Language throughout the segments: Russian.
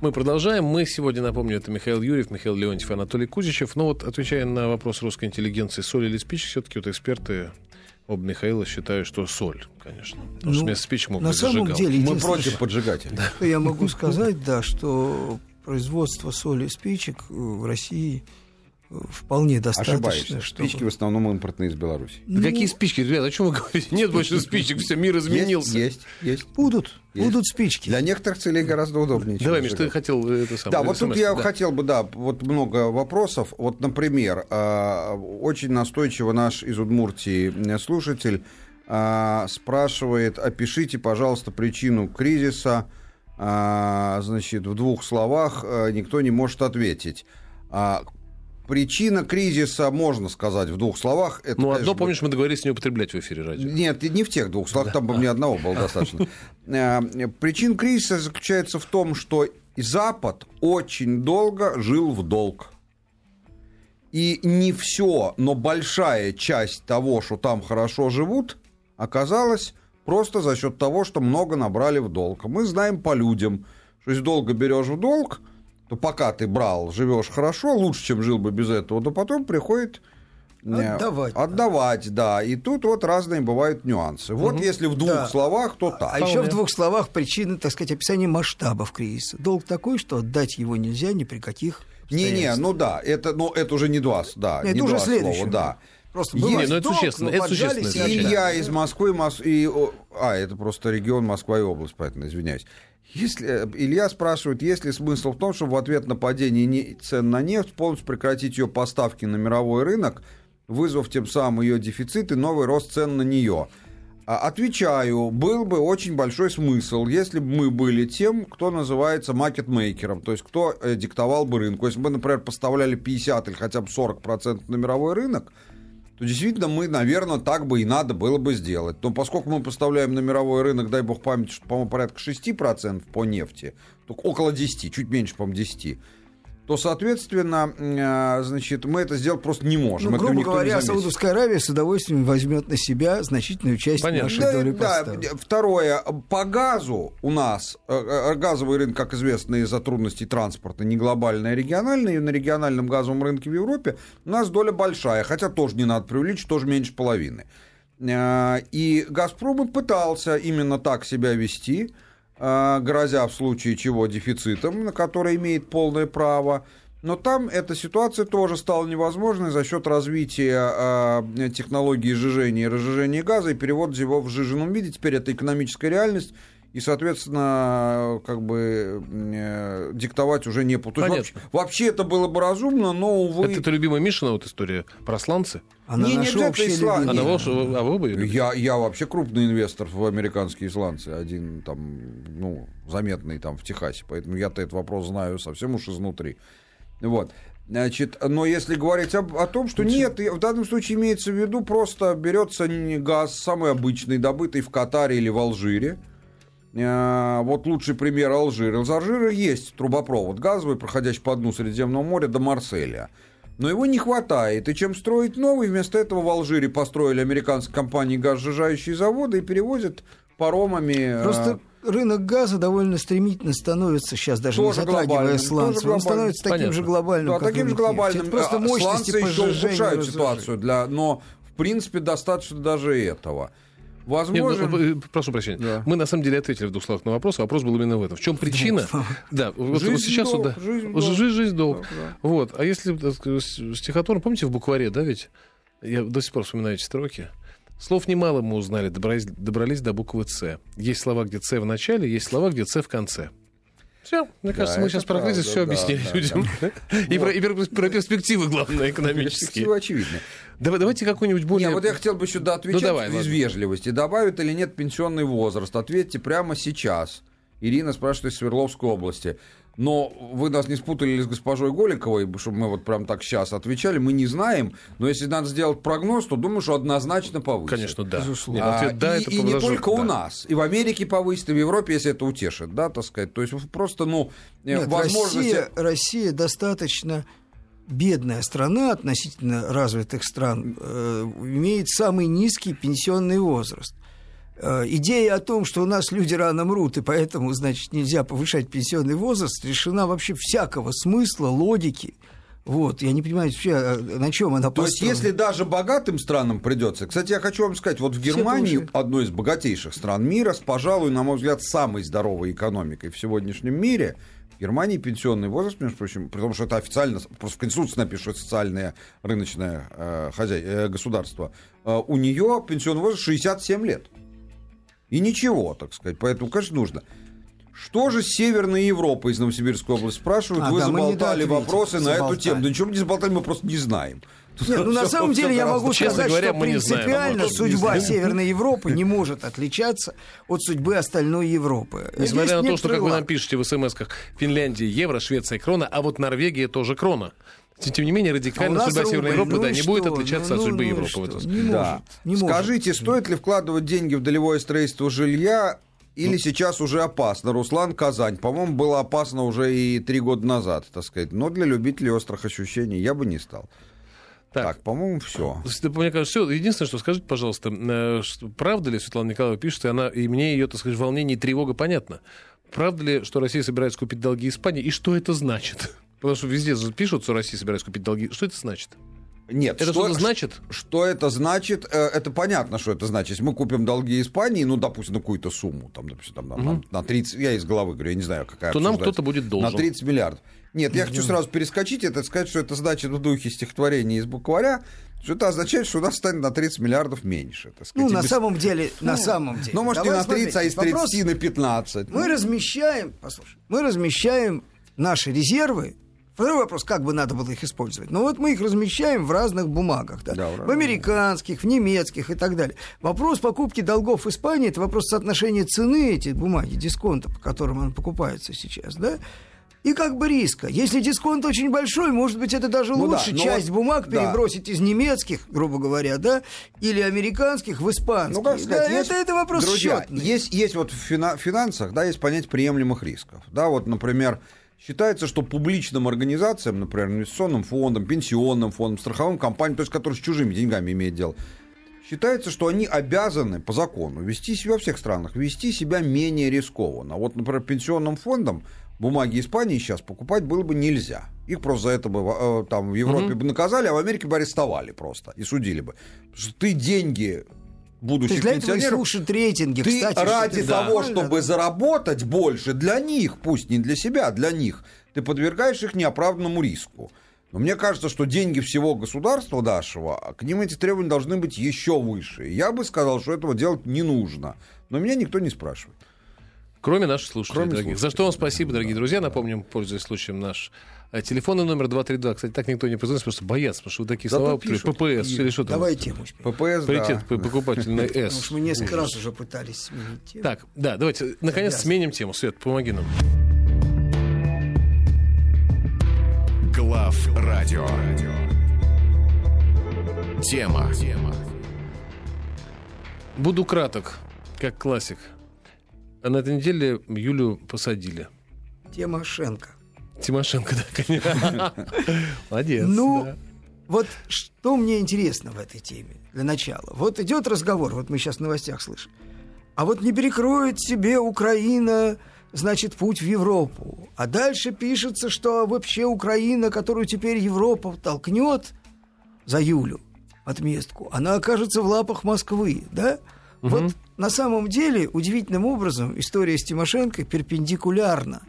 Мы продолжаем. Мы сегодня, напомню, это Михаил Юрьев, Михаил Леонтьев, Анатолий Кузичев. Но вот, отвечая на вопрос русской интеллигенции, соль или спички, все-таки вот эксперты Оба Михаила считают, что соль, конечно. Потому ну, что вместо спичек могут На самом зажигал. деле, мы против поджигателей. Я могу сказать, да, что производство соли и спичек в России вполне достаточно. Ошибаешься. Чтобы... Спички в основном импортные из Беларуси. Ну... Какие спички, ребята? О чем вы говорите? Нет больше спичек, все, мир изменился. Есть, есть. Будут, есть. будут спички. Для некоторых целей гораздо удобнее. Давай, Миш, ты хотел это самое. Да, вот тут я да. хотел бы, да, вот много вопросов. Вот, например, а, очень настойчиво наш из Удмуртии слушатель а, спрашивает, опишите, пожалуйста, причину кризиса. А, значит, в двух словах никто не может ответить. Причина кризиса, можно сказать в двух словах. Это, ну, одно, помнишь, мы договорились не употреблять в эфире радио. Нет, не в тех двух словах, там бы мне одного было достаточно. Э, причина кризиса заключается в том, что Запад очень долго жил в долг. И не все, но большая часть того, что там хорошо живут, оказалась просто за счет того, что много набрали в долг. Мы знаем по людям, что если долго берешь в долг, то пока ты брал, живешь хорошо, лучше, чем жил бы без этого, то потом приходит э, Отдавать. Отдавать, да. И тут вот разные бывают нюансы. Вот угу. если в двух да. словах, то так. А еще в двух словах причины, так сказать, описание масштабов кризиса. Долг такой, что отдать его нельзя ни при каких Не-не, ну да, это, ну, это уже не два, да, это не уже два следующее. слова, да. Просто не, ну это существенно, это существенно. И я из Москвы, и, а, это просто регион Москва и область, поэтому извиняюсь. Если, э, Илья спрашивает, есть ли смысл в том, чтобы в ответ на падение цен на нефть полностью прекратить ее поставки на мировой рынок, вызвав тем самым ее дефицит и новый рост цен на нее? А, отвечаю, был бы очень большой смысл, если бы мы были тем, кто называется маркетмейкером, то есть кто э, диктовал бы рынку. Если бы мы, например, поставляли 50 или хотя бы 40% на мировой рынок, то действительно мы, наверное, так бы и надо было бы сделать. Но поскольку мы поставляем на мировой рынок, дай бог памяти, что, по-моему, порядка 6% по нефти, только около 10, чуть меньше, по-моему, 10, то, соответственно, э, значит, мы это сделать просто не можем. Ну, грубо говоря, Саудовская Аравия с удовольствием возьмет на себя значительную часть Понятно. нашей да, доли да, поставок. Второе, по газу у нас, э, э, газовый рынок, как известно, из-за трудностей транспорта, не глобальный, а региональный, и на региональном газовом рынке в Европе у нас доля большая, хотя тоже не надо преувеличить, тоже меньше половины. И «Газпром» и пытался именно так себя вести – а, грозя в случае чего дефицитом, на который имеет полное право. Но там эта ситуация тоже стала невозможной за счет развития э, технологии сжижения и разжижения газа и перевода его в сжиженном виде. Теперь это экономическая реальность, и, соответственно, как бы э, диктовать уже не буду. Вообще, вообще это было бы разумно, но, увы... Это, это любимая Мишина вот история про сланцы? Она не, не обязательно исландцы. Она ваша, а вы бы я, я вообще крупный инвестор в американские исландцы. Один там, ну, заметный там в Техасе. Поэтому я-то этот вопрос знаю совсем уж изнутри. Вот. Значит, но если говорить об, о том, что нет, в данном случае имеется в виду просто берется газ самый обычный, добытый в Катаре или в Алжире, вот лучший пример Алжир. Из Алжира есть трубопровод газовый, проходящий по дну Средиземного моря до Марселя. Но его не хватает. И чем строить новый, вместо этого в Алжире построили американские компании газосжижающие заводы и перевозят паромами... Э, Просто рынок газа довольно стремительно становится сейчас даже тоже не затрагивая сланцев, он становится таким Понятно. же глобальным, да, таким же глобальным. Это просто мощности Сланцы еще ухудшают ситуацию, для, но в принципе достаточно даже этого. Возможно... Нет, ну, прошу прощения. Да. Мы на самом деле ответили в двух словах на вопрос. Вопрос был именно в этом. В чем причина? Да, вот, жизнь вот сейчас долг, да, жизнь, долг. жизнь, жизнь долг. Да, да. Вот. А если стихотворно, помните в букваре, да, ведь? Я до сих пор вспоминаю эти строки. Слов немало мы узнали, добрались, добрались до буквы «Ц». Есть слова, где «Ц» в начале, есть слова, где «Ц» в конце. Все, мне да, кажется, мы сейчас про кризис все да, объяснили да, людям. Да. И, про, и про перспективы, главное, экономические. Перспективы очевидны. Давай, давайте какой-нибудь более... Нет, вот я хотел бы сюда отвечать ну, давай, из ладно. вежливости. Добавят или нет пенсионный возраст? Ответьте прямо сейчас. Ирина спрашивает из Свердловской области. Но вы нас не спутали с госпожой Голиковой, чтобы мы вот прям так сейчас отвечали. Мы не знаем, но если надо сделать прогноз, то думаю, что однозначно повысит. Конечно, да. Безусловно. А, Ответ, да, и, это и не только да. у нас. И в Америке повысит, и в Европе, если это утешит, да, так сказать. То есть просто, ну, Нет, возможность... Россия, Россия достаточно бедная страна относительно развитых стран, э, имеет самый низкий пенсионный возраст. Э, идея о том, что у нас люди рано мрут, и поэтому, значит, нельзя повышать пенсионный возраст, решена вообще всякого смысла, логики. Вот, я не понимаю вообще, э, на чем она То есть, если даже богатым странам придется. Кстати, я хочу вам сказать, вот в Германии, одной из богатейших стран мира, с, пожалуй, на мой взгляд, самой здоровой экономикой в сегодняшнем мире, в Германии пенсионный возраст, между прочим, при том, что это официально, просто в Конституции напишут социальное рыночное э, хозяй, э, государство, э, у нее пенсионный возраст 67 лет. И ничего, так сказать. Поэтому, конечно, нужно. Что же с Северной Европой из Новосибирской области спрашивают? А, Вы да, заболтали вопросы на эту тему. Да ничего мы не заболтали, мы просто не знаем. Нет, ну на самом деле я могу сказать, говоря, что принципиально знаем, судьба Северной Европы не может отличаться от судьбы остальной Европы. Несмотря на то, что, как вы нам пишете в смс-ках, Финляндия евро, Швеция крона, а вот Норвегия тоже крона. Тем не менее, радикально а судьба рубль, Северной Европы ну да, не будет отличаться ну, от судьбы ну, Европы. Что? В этом. Не да. не Скажите, может. стоит ли вкладывать деньги в долевое строительство жилья или ну. сейчас уже опасно? Руслан Казань. По-моему, было опасно уже и три года назад, так сказать. Но для любителей острых ощущений я бы не стал. Так, так по-моему, все. Мне кажется, все. Единственное, что скажите, пожалуйста, э, правда ли Светлана Николаевна пишет, и, она, и мне ее, так сказать, волнение и тревога понятно. Правда ли, что Россия собирается купить долги Испании, и что это значит? Потому что везде пишут, что Россия собирается купить долги. Что это значит? Нет, это что, то значит? Что это значит? Э, это понятно, что это значит. Если мы купим долги Испании, ну, допустим, на какую-то сумму, там, допустим, там, угу. на, на 30, я из головы говорю, я не знаю, какая. То нам кто-то будет должен. На 30 миллиардов. Нет, я хочу сразу перескочить это, сказать, что это значит в духе стихотворения из букваря, что это означает, что у нас станет на 30 миллиардов меньше. Так сказать, ну, на без... самом деле, ну, на самом деле. Ну, может, Давай не на 30, смотрите, а из 30 вопрос... на 15. Мы ну. размещаем, послушай, мы размещаем наши резервы Второй вопрос, как бы надо было их использовать. Ну вот мы их размещаем в разных бумагах, да? Да, в американских, в немецких и так далее. Вопрос покупки долгов в Испании – это вопрос соотношения цены этих бумаги, дисконта, по которым он покупается сейчас, да? и как бы риска. Если дисконт очень большой, может быть, это даже ну лучше да, часть вот, бумаг перебросить да. из немецких, грубо говоря, да, или американских в испанские. Ну, как сказать, да, есть, это, это вопрос друзья, счетный. Есть, есть вот в финансах, да, есть понятие приемлемых рисков. Да, вот, например, Считается, что публичным организациям, например, инвестиционным фондам, пенсионным фондам, страховым компаниям, то есть которые с чужими деньгами имеют дело, считается, что они обязаны по закону вести себя во всех странах, вести себя менее рискованно. Вот, например, пенсионным фондам бумаги Испании сейчас покупать было бы нельзя. Их просто за это бы э, там в Европе угу. бы наказали, а в Америке бы арестовали просто и судили бы. Потому что ты деньги будущих для этого слушают рейтинги, ты кстати, ради что того, да. чтобы заработать больше для них, пусть не для себя, а для них, ты подвергаешь их неоправданному риску. Но мне кажется, что деньги всего государства нашего, а к ним эти требования должны быть еще выше. Я бы сказал, что этого делать не нужно. Но меня никто не спрашивает. Кроме наших слушателей, Кроме дорогих. Слушателей. За что вам спасибо, дорогие друзья. Напомним, пользуясь случаем, наш э, телефонный номер 232. Кстати, так никто не позвонит, потому что боятся, потому что вы такие Зато слова употребляете. ППС или что там. Давай тему ППС, Паритет да. покупательный С. Потому что мы несколько раз уже пытались сменить тему. Так, да, давайте, наконец, сменим тему. Свет, помоги нам. Глав радио. Тема. Буду краток, как классик. А на этой неделе Юлю посадили. Тимошенко. Тимошенко, да, конечно. Молодец. Ну, да. вот что мне интересно в этой теме для начала. Вот идет разговор, вот мы сейчас в новостях слышим. А вот не перекроет себе Украина, значит, путь в Европу. А дальше пишется, что вообще Украина, которую теперь Европа толкнет за Юлю отместку, она окажется в лапах Москвы, да? Угу. Вот на самом деле, удивительным образом, история с Тимошенко перпендикулярна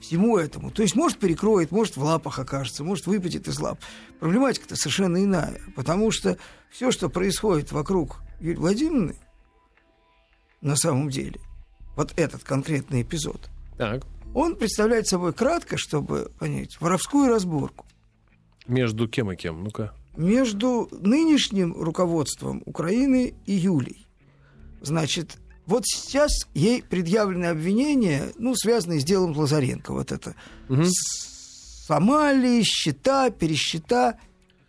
всему этому. То есть, может, перекроет, может, в лапах окажется, может, выпадет из лап. Проблематика-то совершенно иная, потому что все, что происходит вокруг Юлии Владимировны, на самом деле, вот этот конкретный эпизод, так. он представляет собой кратко, чтобы понять, воровскую разборку. Между кем и кем? Ну-ка. Между нынешним руководством Украины и Юлей. Значит, вот сейчас ей предъявлены обвинения, ну, связанные с делом Лазаренко. Вот это. Угу. Сомали, счета, пересчета.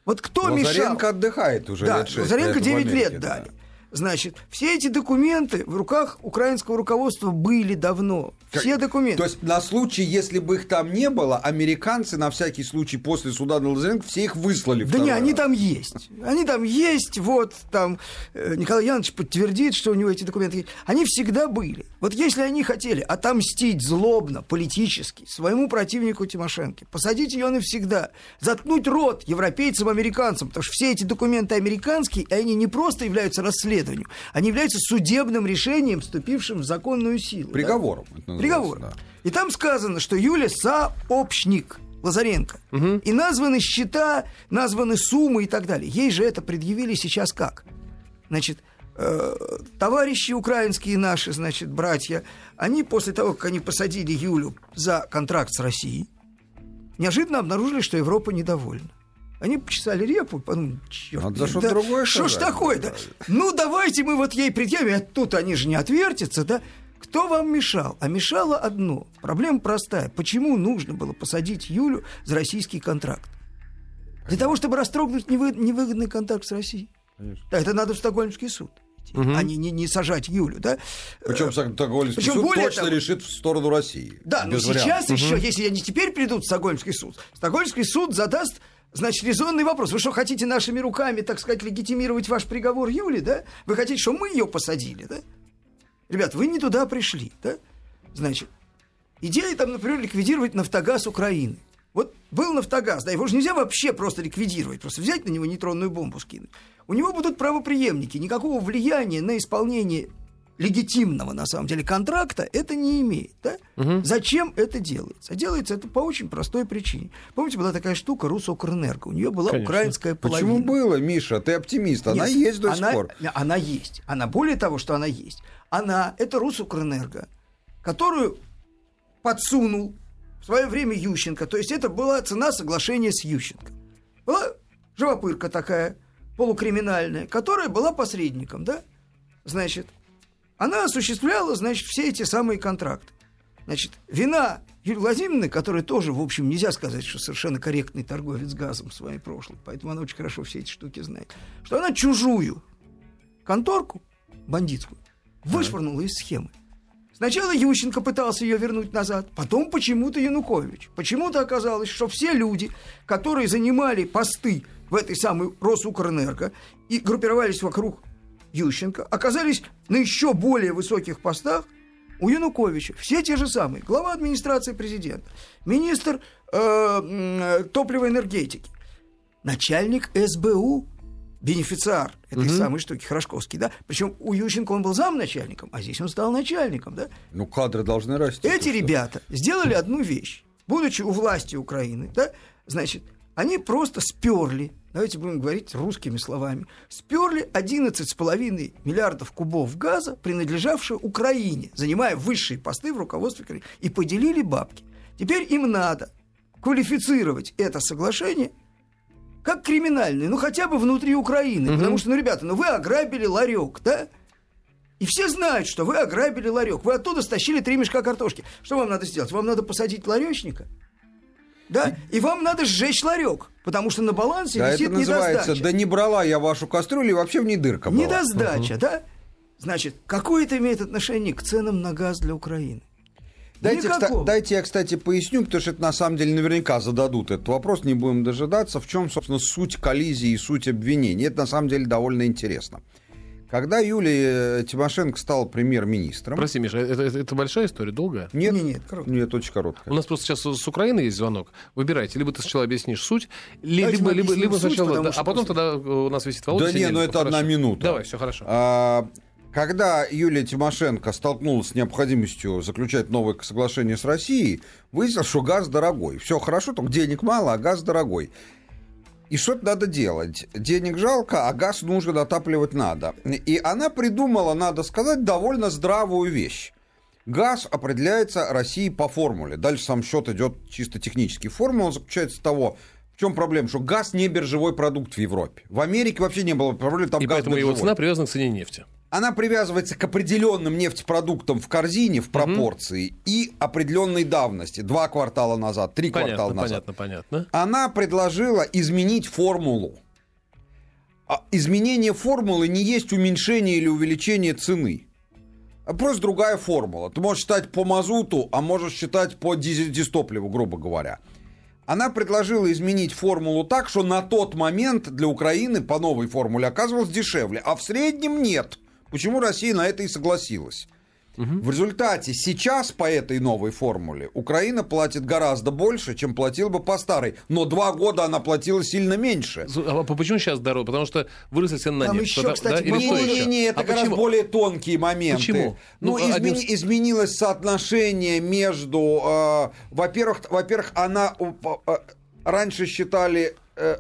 Вот кто Лазаренко мешал? отдыхает уже да, лет 6 Лазаренко 9 Америке, лет да. Значит, все эти документы в руках украинского руководства были давно. Все документы. То есть на случай, если бы их там не было, американцы на всякий случай после суда на Лазаренко все их выслали. Да не, раз. они там есть. Они там есть, вот там э, Николай Янович подтвердит, что у него эти документы есть. Они всегда были. Вот если они хотели отомстить злобно, политически, своему противнику Тимошенко, посадить ее навсегда, заткнуть рот европейцам, американцам, потому что все эти документы американские, и они не просто являются расследованием, они являются судебным решением, вступившим в законную силу. Приговором. Да? Приговор. Да. И там сказано, что Юля сообщник. Лазаренко. Угу. И названы счета, названы суммы и так далее. Ей же это предъявили сейчас как? Значит, э, товарищи украинские наши, значит, братья, они после того, как они посадили Юлю за контракт с Россией, неожиданно обнаружили, что Европа недовольна. Они почесали репу, подумали, черт, Надо что да, другое что ж такое-то? Ну, давайте мы вот ей предъявим, а тут они же не отвертятся, да? Кто вам мешал? А мешало одно. Проблема простая. Почему нужно было посадить Юлю за российский контракт? Для того, чтобы растрогнуть невыгодный контракт с Россией. Конечно. Да, это надо в Стокгольмский суд. Угу. а не, не, не сажать Юлю, да? Причем Стокгольмский суд более точно того, решит в сторону России. Да, но сейчас вариантов. еще, угу. если они теперь придут в Стокгольмский суд, Стокгольмский суд задаст Значит, резонный вопрос. Вы что, хотите нашими руками, так сказать, легитимировать ваш приговор Юли, да? Вы хотите, чтобы мы ее посадили, да? Ребят, вы не туда пришли, да? Значит, идея там, например, ликвидировать нафтогаз Украины. Вот был нафтогаз, да, его же нельзя вообще просто ликвидировать, просто взять на него нейтронную бомбу скинуть. У него будут правоприемники, никакого влияния на исполнение легитимного, на самом деле, контракта это не имеет. Да? Угу. Зачем это делается? Делается это по очень простой причине. Помните, была такая штука Русокрэнерго, у нее была Конечно. украинская половина. Почему было, Миша? Ты оптимист, она Нет, есть до сих она, пор. Она есть. Она более того, что она есть. Она, это Русукрэнерго, которую подсунул в свое время Ющенко. То есть это была цена соглашения с Ющенко. Была живопырка такая, полукриминальная, которая была посредником, да? Значит, она осуществляла, значит, все эти самые контракты. Значит, вина Юлии Владимировны, которая тоже, в общем, нельзя сказать, что совершенно корректный торговец газом своей прошлом, поэтому она очень хорошо все эти штуки знает, что она чужую конторку бандитскую вышвырнула из схемы. Сначала Ющенко пытался ее вернуть назад, потом почему-то Янукович. Почему-то оказалось, что все люди, которые занимали посты в этой самой Росукрэнерго и группировались вокруг Ющенко, оказались на еще более высоких постах у Януковича. Все те же самые. Глава администрации президента, министр э, топлива энергетики, начальник СБУ бенефициар этой угу. самой штуки, Хорошковский, да? Причем у Ющенко он был замначальником, а здесь он стал начальником, да? Ну, кадры должны расти. Эти ребята сделали одну вещь. Будучи у власти Украины, да, значит, они просто сперли, давайте будем говорить русскими словами, сперли 11,5 миллиардов кубов газа, принадлежавшие Украине, занимая высшие посты в руководстве Украины, и поделили бабки. Теперь им надо квалифицировать это соглашение как криминальные, ну хотя бы внутри Украины. Угу. Потому что, ну, ребята, ну вы ограбили ларек, да? И все знают, что вы ограбили ларек. Вы оттуда стащили три мешка картошки. Что вам надо сделать? Вам надо посадить ларечника? Да? И вам надо сжечь ларек, потому что на балансе да, висит это называется, недосдача. Да не брала я вашу кастрюлю, и вообще в ней дырка была. Недосдача, угу. да? Значит, какое это имеет отношение к ценам на газ для Украины? Дайте, кста- дайте я, кстати, поясню, потому что это на самом деле наверняка зададут этот вопрос, не будем дожидаться, в чем, собственно, суть коллизии и суть обвинений. Это на самом деле довольно интересно. Когда Юлия Тимошенко стала премьер-министром... Прости, Миша, это, это, это большая история, долгая? Нет, нет, нет, короткая. Нет, очень короткая. У нас просто сейчас с Украины есть звонок. Выбирайте, либо ты сначала объяснишь суть, либо, либо, либо суть, сначала... Да, а потом после... тогда у нас висит Володя Да нет, ну это хорошо. одна минута. Давай, все хорошо. А, когда Юлия Тимошенко столкнулась с необходимостью заключать новое соглашение с Россией, выяснилось, что газ дорогой. Все хорошо, только денег мало, а газ дорогой. И что-то надо делать. Денег жалко, а газ нужно дотапливать надо. И она придумала, надо сказать, довольно здравую вещь. Газ определяется Россией по формуле. Дальше сам счет идет чисто технический. Формула заключается в того, чем проблема? Что газ не биржевой продукт в Европе. В Америке вообще не было проблем, там И газ поэтому биржевой. его цена привязана к цене нефти она привязывается к определенным нефтепродуктам в корзине в пропорции угу. и определенной давности. Два квартала назад, три понятно, квартала назад. Понятно, понятно. Она предложила изменить формулу. а изменение формулы не есть уменьшение или увеличение цены. А просто другая формула. Ты можешь считать по мазуту, а можешь считать по дизтопливу, грубо говоря. Она предложила изменить формулу так, что на тот момент для Украины по новой формуле оказывалось дешевле, а в среднем нет. Почему Россия на это и согласилась? Угу. В результате сейчас по этой новой формуле Украина платит гораздо больше, чем платила бы по старой. Но два года она платила сильно меньше. А почему сейчас дороже? Потому что выросли цены на нефть. Еще, кстати, да? не, не, не, это а гораздо почему? более тонкие моменты. Почему? Ну, ну измени, один... изменилось соотношение между... Э, во-первых, во-первых, она... Э, раньше считали... Э,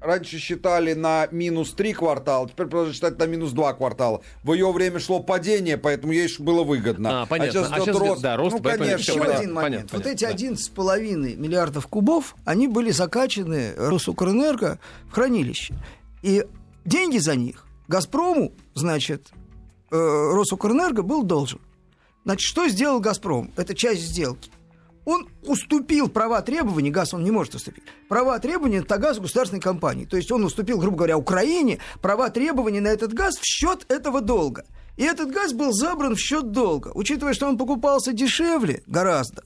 раньше считали на минус 3 квартала, теперь продолжают считать на минус 2 квартала. В ее время шло падение, поэтому ей было выгодно. А, понятно. А сейчас, а сейчас рост. Да, рост, ну, конечно. Еще один момент. Понятно, вот эти 11,5 да. миллиардов кубов, они были закачаны Росукрэнерго в хранилище. И деньги за них Газпрому, значит, э, Росукрэнерго был должен. Значит, что сделал Газпром? Это часть сделки он уступил права требований, газ он не может уступить, права требований на газ государственной компании. То есть он уступил, грубо говоря, Украине права требований на этот газ в счет этого долга. И этот газ был забран в счет долга. Учитывая, что он покупался дешевле гораздо,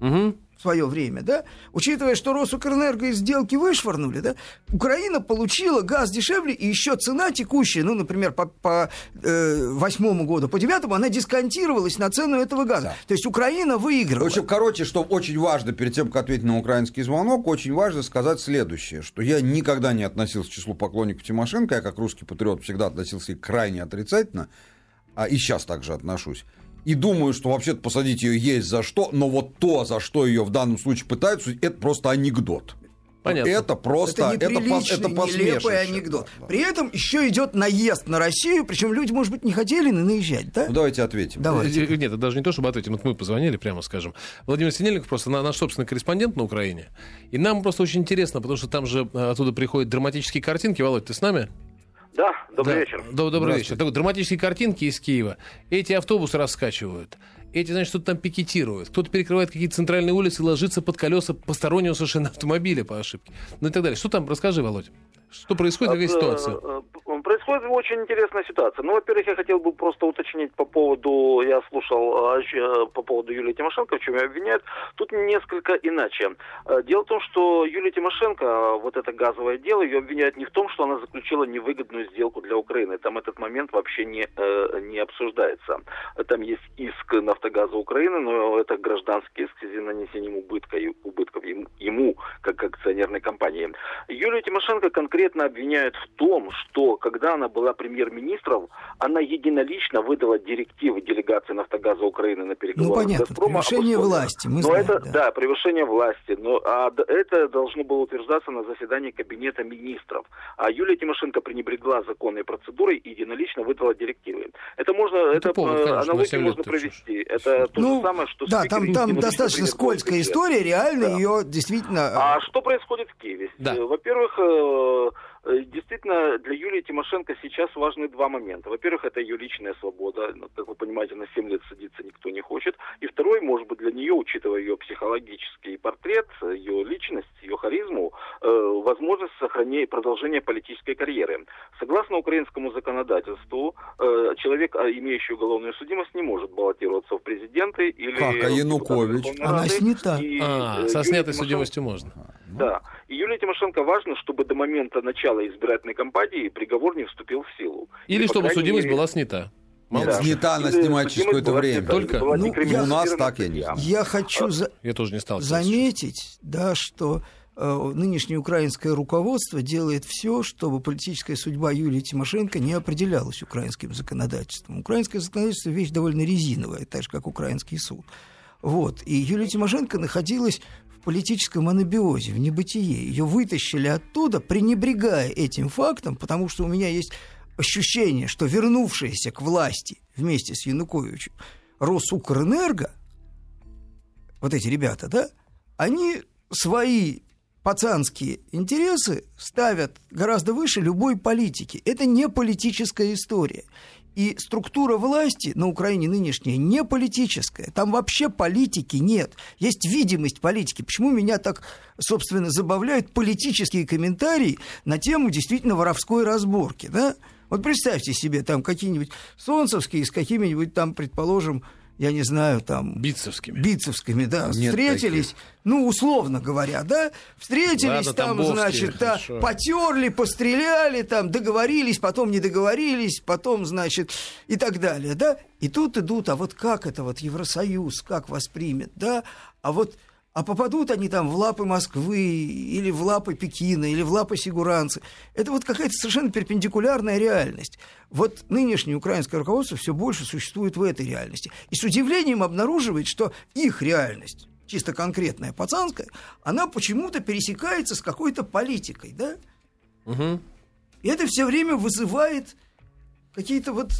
угу свое время, да, учитывая, что Росукрэнерго из сделки вышвырнули, да, Украина получила газ дешевле, и еще цена текущая, ну, например, по, по э, восьмому году, по девятому, она дисконтировалась на цену этого газа. Да. То есть Украина выиграла. В общем, короче, что очень важно, перед тем, как ответить на украинский звонок, очень важно сказать следующее, что я никогда не относился к числу поклонников Тимошенко, я как русский патриот всегда относился крайне отрицательно, а и сейчас также отношусь и думаю, что вообще-то посадить ее есть за что, но вот то, за что ее в данном случае пытаются, это просто анекдот. Понятно. Это просто это, это, это нелепый анекдот. Да. При этом еще идет наезд на Россию, причем люди, может быть, не хотели наезжать, да? Ну, давайте ответим. Давайте. Э, нет, это даже не то, чтобы ответить. Вот мы позвонили, прямо скажем. Владимир Синельников просто наш собственный корреспондент на Украине. И нам просто очень интересно, потому что там же э, оттуда приходят драматические картинки. Володь, ты с нами? Да, добрый да. вечер. Добрый вечер. Так, драматические картинки из Киева. Эти автобусы раскачивают. Эти, значит, что-то там пикетируют. Кто-то перекрывает какие-то центральные улицы и ложится под колеса постороннего совершенно автомобиля по ошибке. Ну и так далее. Что там? Расскажи, Володь. Что происходит в этой ситуации? Э, э, происходит очень интересная ситуация. Ну, во-первых, я хотел бы просто уточнить по поводу, я слушал э, по поводу Юлии Тимошенко, в чем ее обвиняют. Тут несколько иначе. Дело в том, что Юлия Тимошенко, вот это газовое дело, ее обвиняют не в том, что она заключила невыгодную сделку для Украины. Там этот момент вообще не, не обсуждается. Там есть иск Нафтогаза Украины, но это гражданский иск с нанесением убытка, убытков ему, как акционерной компании. Юлия Тимошенко конкретно обвиняют в том, что когда она была премьер-министром, она единолично выдала директивы делегации «Нафтогаза Украины» на переговоры ну, понятно, Газпрома. превышение власти, мы но знаем, это, да. да, превышение власти. Но а это должно было утверждаться на заседании Кабинета министров. А Юлия Тимошенко пренебрегла законной процедурой и единолично выдала директивы. Это можно, это, это повод, э, конечно, аналогию можно провести. Это то ну, же самое, что Да, там, там достаточно скользкая история, реально да. ее действительно... А что происходит в Киеве? Да. Во-первых, э, Э, действительно, для Юлии Тимошенко сейчас важны два момента. Во-первых, это ее личная свобода. Ну, как вы понимаете, на 7 лет садиться никто не хочет. И второй, может быть, для нее, учитывая ее психологический портрет, ее личность, ее харизму, э, возможность сохранения продолжения политической карьеры. Согласно украинскому законодательству, э, человек, а, имеющий уголовную судимость, не может баллотироваться в президенты или... Как, а Янукович? Она снята. И, а, со снятой судимостью можно. Да. И Юлии Тимошенко важно, чтобы до момента начала избирательной кампании приговор не вступил в силу. Или и, чтобы судимость мере... была снята. Нет, да. снята она снимает через какое-то время. Только ну, я, у нас так я не знаю. Я хочу за... я тоже не стал заметить, да, что э, нынешнее украинское руководство делает все, чтобы политическая судьба Юлии Тимошенко не определялась украинским законодательством. Украинское законодательство вещь довольно резиновая, так же как украинский суд. Вот. И Юлия Тимошенко находилась политическом анабиозе, в небытие. Ее вытащили оттуда, пренебрегая этим фактом, потому что у меня есть ощущение, что вернувшиеся к власти вместе с Януковичем Росукрэнерго, вот эти ребята, да, они свои пацанские интересы ставят гораздо выше любой политики. Это не политическая история. И структура власти на Украине нынешняя не политическая. Там вообще политики нет. Есть видимость политики. Почему меня так, собственно, забавляют политические комментарии на тему действительно воровской разборки, да? Вот представьте себе там какие-нибудь солнцевские с какими-нибудь там, предположим, я не знаю, там... Битцевскими. Битцевскими, да, Нет встретились, таких. ну, условно говоря, да, встретились Ладно, там, значит, да, потерли, постреляли, там, договорились, потом не договорились, потом, значит, и так далее, да, и тут идут, а вот как это вот Евросоюз, как воспримет, да, а вот а попадут они там в лапы Москвы, или в лапы Пекина, или в лапы Сигуранцы. Это вот какая-то совершенно перпендикулярная реальность. Вот нынешнее украинское руководство все больше существует в этой реальности. И с удивлением обнаруживает, что их реальность, чисто конкретная, пацанская, она почему-то пересекается с какой-то политикой, да? Угу. И это все время вызывает какие-то вот,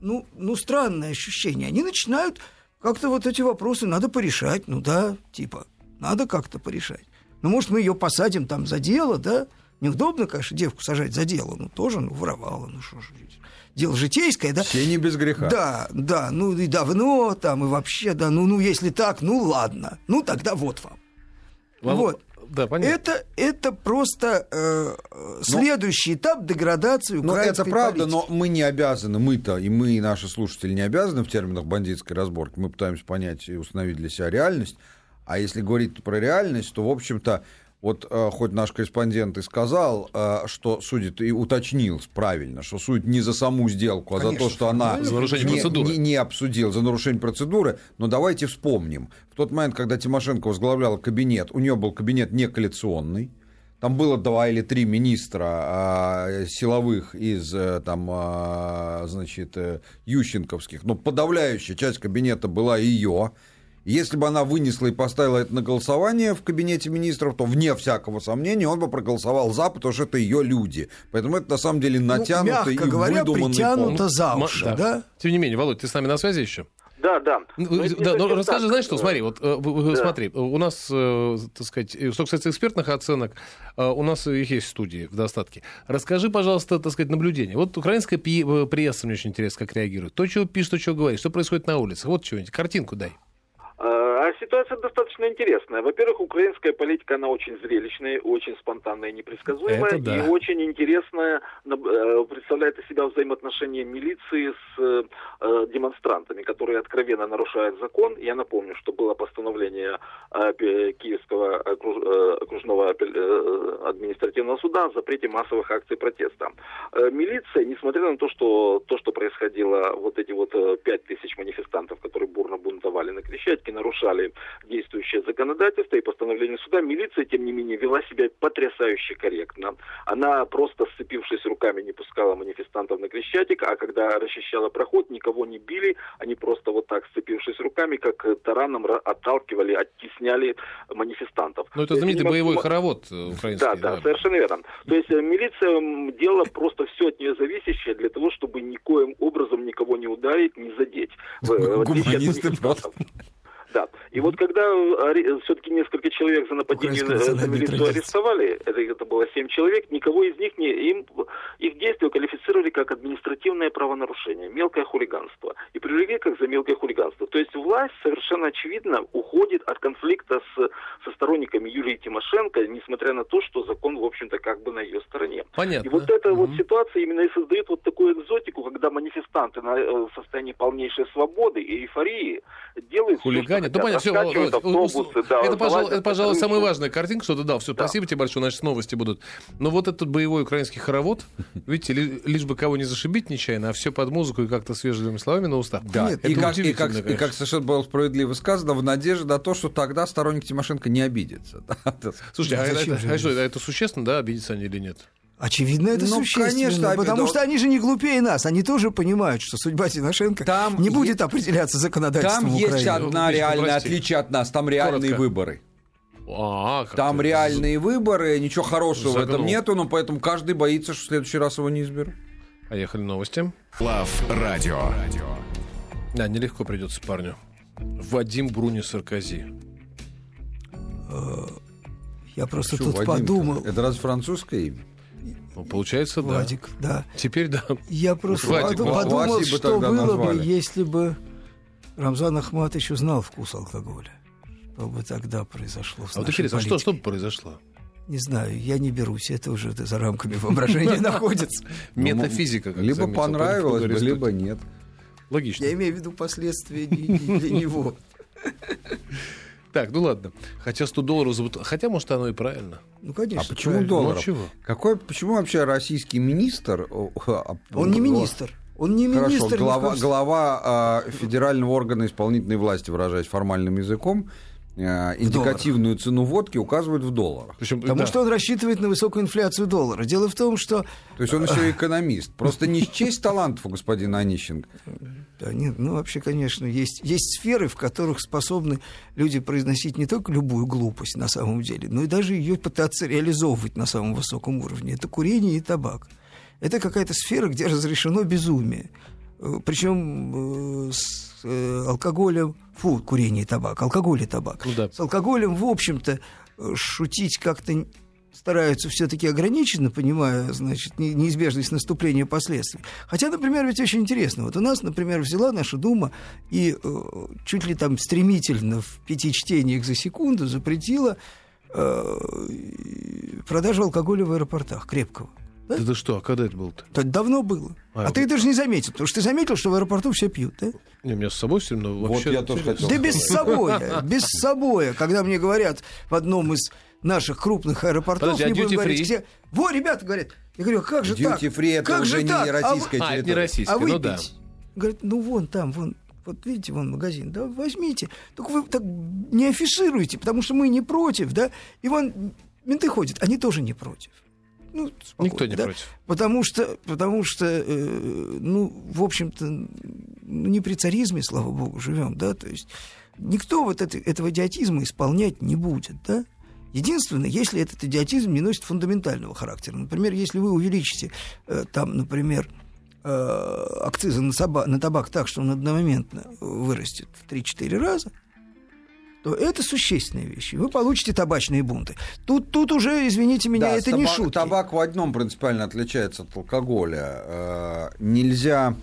ну, ну, странные ощущения. Они начинают как-то вот эти вопросы надо порешать. Ну да, типа, надо как-то порешать. Ну, может, мы ее посадим там за дело, да? Неудобно, конечно, девку сажать за дело, ну, тоже, ну, воровала, ну, что же, дело житейское, да? Все не без греха. Да, да, ну, и давно там, и вообще, да, ну, ну, если так, ну, ладно, ну, тогда вот вам. Володь, вот. Да, понятно. Это, это просто э, но, следующий этап деградации украинской Но это правда, политики. но мы не обязаны, мы-то, и мы, и наши слушатели не обязаны в терминах бандитской разборки. Мы пытаемся понять и установить для себя реальность. А если говорить про реальность, то, в общем-то, вот э, хоть наш корреспондент и сказал, э, что судит и уточнил правильно, что судит не за саму сделку, а Конечно, за то, что она за нарушение не, процедуры. Не, не обсудила, за нарушение процедуры. Но давайте вспомним. В тот момент, когда Тимошенко возглавляла кабинет, у нее был кабинет не коалиционный, там было два или три министра э, силовых из э, там, э, значит, э, Ющенковских, но подавляющая часть кабинета была ее. Если бы она вынесла и поставила это на голосование в кабинете министров, то, вне всякого сомнения, он бы проголосовал за, потому что это ее люди. Поэтому это, на самом деле, натянуто ну, мягко и говоря, выдуманный притянуто за уши, да. да? Тем не менее, Володь, ты с нами на связи еще? Да, да. Ну, но да, но расскажи, так. знаешь что, смотри, вот э, да. смотри, у нас, э, так сказать, что касается экспертных оценок, э, у нас их есть в студии в достатке. Расскажи, пожалуйста, так сказать, наблюдение. Вот украинская пресса, мне очень интересно, как реагирует. То, что пишет, то, что говорит, что происходит на улице. Вот что-нибудь, картинку дай. А ситуация достаточно интересная. Во-первых, украинская политика, она очень зрелищная, очень спонтанная, непредсказуемая да. и очень интересная, э, представляет из себя взаимоотношения милиции с э, демонстрантами, которые откровенно нарушают закон. Я напомню, что было постановление э, Киевского окружного административного суда о запрете массовых акций протеста. Милиция, несмотря на то, что то, что происходило, вот эти вот пять тысяч манифестантов, которые бурно бунтовали на Крещатике, нарушали нарушали действующее законодательство и постановление суда, милиция, тем не менее, вела себя потрясающе корректно. Она просто, сцепившись руками, не пускала манифестантов на Крещатик, а когда расчищала проход, никого не били, они просто вот так, сцепившись руками, как тараном отталкивали, оттесняли манифестантов. Ну, это знаменитый есть, боевой хоровод э, украинский. Да, да, да, совершенно верно. То есть э, милиция делала просто все от нее зависящее для того, чтобы никоим образом никого не ударить, не задеть. Гуманисты просто. Да. И вот когда все-таки несколько человек за нападение на милицию арестовали, это, это было семь человек, никого из них не... Им, их действия квалифицировали как административное правонарушение, мелкое хулиганство. И привлекли как за мелкое хулиганство. То есть власть совершенно очевидно уходит от конфликта с, со сторонниками Юлии Тимошенко, несмотря на то, что закон, в общем-то, как бы на ее стороне. Понятно. И вот эта mm-hmm. вот ситуация именно и создает вот такую экзотику, когда манифестанты на э, состоянии полнейшей свободы и эйфории делают... Хулиган Ну, понятно, все. Автобусы, да, это, пожалуй, это, пожалуй, самая важная картинка, что ты дал. Все, да. спасибо тебе большое, значит, новости будут. Но вот этот боевой украинский хоровод, видите, лишь бы кого не зашибить нечаянно, а все под музыку и как-то с вежливыми словами на устах. Да, Нет, и, как, и, как, и как совершенно было справедливо сказано, в надежде на то, что тогда сторонник Тимошенко не обидится. Слушайте, а, это, а что, это существенно, да, обидятся они или нет? Очевидно, это ну, существенно, конечно, потому что они же не глупее нас, они тоже понимают, что судьба Тимошенко там не будет определяться законодательством Там Украины. есть одна ну, реальное отличие от нас, там реальные Коротко. выборы. А, там реальные выборы, ничего хорошего Загнул. в этом нету, но поэтому каждый боится, что в следующий раз его не изберут. Поехали новости. Лав Радио. Да, нелегко придется парню. Вадим Бруни Саркози. Э, я просто Что, тут Вадим подумал. Это разве французское имя? Ну, получается, Владик, да. да. Теперь да. Я просто Владик, подумал, Владик подумал бы что было назвали. бы, если бы Рамзан Ахматович узнал вкус алкоголя. Что бы тогда произошло с А вот нашей интересно, а что, что бы произошло? Не знаю, я не берусь, это уже за рамками воображения находится. Метафизика, как Либо понравилось либо нет. Логично. Я имею в виду последствия для него. Так, ну ладно. Хотя 100 долларов за бутылку. Хотя, может, оно и правильно. Ну, конечно. А почему правильно. долларов? Ну, чего? Какой, почему вообще российский министр... а, Он не министр. Он не Хорошо, министр. ни в глава, глава а, федерального органа исполнительной власти, выражаясь формальным языком, а, индикативную цену водки указывает в долларах. Причем, Потому да. что он рассчитывает на высокую инфляцию доллара. Дело в том, что... То есть он еще и экономист. Просто не счесть талантов у господина Онищенко. Да, нет, ну вообще, конечно, есть, есть сферы, в которых способны люди произносить не только любую глупость на самом деле, но и даже ее пытаться реализовывать на самом высоком уровне. Это курение и табак. Это какая-то сфера, где разрешено безумие. Причем с э, алкоголем, фу, курение и табак, алкоголь и табак. Ну да. С алкоголем, в общем-то, э, шутить как-то стараются все-таки ограниченно, понимая, значит, не- неизбежность наступления последствий. Хотя, например, ведь очень интересно. Вот у нас, например, взяла наша Дума и э, чуть ли там стремительно в пяти чтениях за секунду запретила э, продажу алкоголя в аэропортах крепкого. Да, да что, а когда это было-то? Это давно было. А, А, ты даже не заметил, потому что ты заметил, что в аэропорту все пьют, да? Не, у меня с собой все равно Вот вообще... я тоже хотел Да сказать. без собой, без собой. Когда мне говорят в одном из наших крупных аэропортов, Подожди, а не будем говорить free? все. Во, ребята говорят, я говорю, как же так? Duty free это Как уже же не так? А вы- российская А, это не территория. российский, А ну да. выпить? Говорят, ну вон там, вон, вот видите, вон магазин, да, возьмите. Только вы так не афишируйте, потому что мы не против, да. И вон менты ходят, они тоже не против. Ну, спокойно, Никто не да? против. Потому что, потому что, э, ну, в общем-то, ну, не при царизме, слава богу, живем, да, то есть никто вот это, этого идиотизма исполнять не будет, да. Единственное, если этот идиотизм не носит фундаментального характера. Например, если вы увеличите э, там, например, э, акцизы на, таба- на табак так, что он одномоментно вырастет в 3-4 раза, то это существенные вещи. Вы получите табачные бунты. Тут, тут уже, извините меня, Да, это не таба- шутки. Табак в одном принципиально отличается от алкоголя. Э, Нельзя,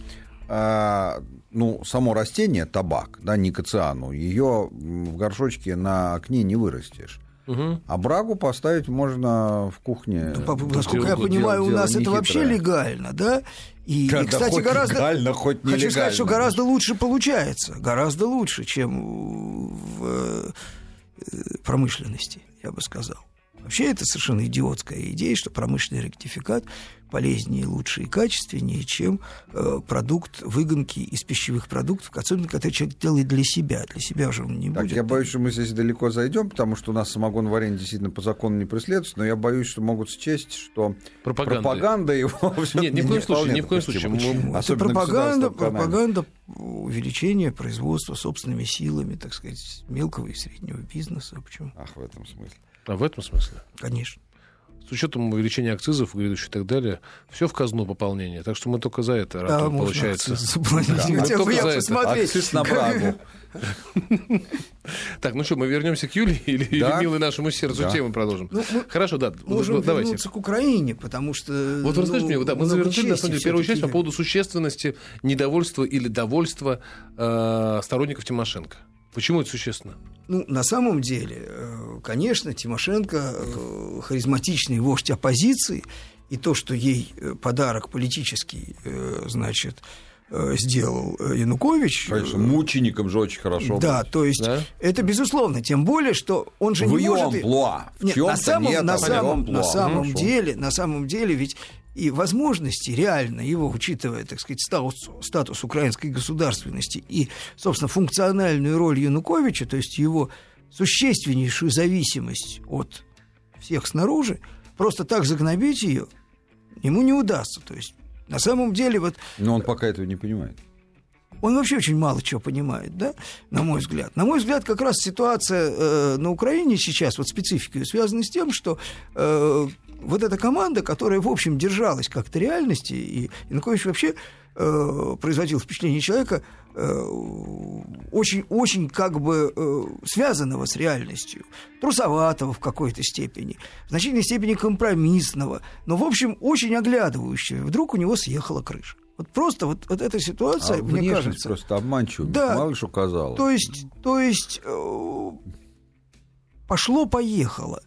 э, ну, само растение, табак, да, никоциану, ее в горшочке на окне не вырастешь. Мгм. А брагу поставить можно в кухне. Ну, насколько я дело- понимаю, у дело нас это нехитрое. вообще легально, да? И, и, кстати, хоть гораздо... легально, хоть Хочу сказать, что гораздо лучше получается. Гораздо лучше, чем в э, промышленности, я бы сказал. Вообще это совершенно идиотская идея, что промышленный ректификат полезнее, лучше и качественнее, чем э, продукт выгонки из пищевых продуктов, особенно когда человек делает для себя. Для себя же он не Так, будет. я боюсь, что мы здесь далеко зайдем, потому что у нас самогон варенье действительно по закону не преследуется, но я боюсь, что могут счесть, что Пропаганда. пропаганда его Нет, ни в коем случае, ни в коем случае. Мы- Особенно пропаганда, пропаганда увеличения производства собственными силами, так сказать, мелкого и среднего бизнеса. Почему? Ах, в этом смысле. А в этом смысле? Конечно. С учетом увеличения акцизов, грядущих и так далее, все в казну пополнение. Так что мы только за это ратуем, можно получается. Да, Хотел только за это. Акциз на брагу. Так, ну что, мы вернемся к Юле или, или Да. милой нашему сердцу Да. тему продолжим? Ну, мы Хорошо, да, Можем давайте. вернуться к Украине, потому что... Вот вы расскажите ну, мне, да, мы завершили, на самом деле, первую часть по поводу существенности недовольства или довольства э, сторонников Тимошенко. Почему это существенно? Ну, на самом деле, э, конечно, Тимошенко э, харизматичный вождь оппозиции, и то, что ей э, подарок политический, значит, сделал Янукович... Конечно, мученикам же очень хорошо. Да, быть. то есть Да? это безусловно, тем более, что он же В не может... амплуа. В Нет, на самом, нет, на самом, на самом деле, на самом деле, ведь и возможности реально его, учитывая, так сказать, статус, статус украинской государственности и, собственно, функциональную роль Януковича, то есть его существеннейшую зависимость от всех снаружи, просто так загнобить ее ему не удастся. То есть на самом деле вот Но он пока этого не понимает. он вообще очень мало чего понимает, да, на мой взгляд. На мой взгляд, как раз ситуация э, на Украине сейчас, вот специфика связана с тем, что э, вот эта команда, которая, в общем, держалась как-то реальности, и Янукович вообще э, производил впечатление человека очень-очень как бы связанного с реальностью, трусоватого в какой-то степени, в значительной степени компромиссного, но, в общем, очень оглядывающего. Вдруг у него съехала крыша. Вот просто вот, вот эта ситуация, а мне кажется... просто обманчивая, да, мало что казалось. То есть, то есть пошло-поехало.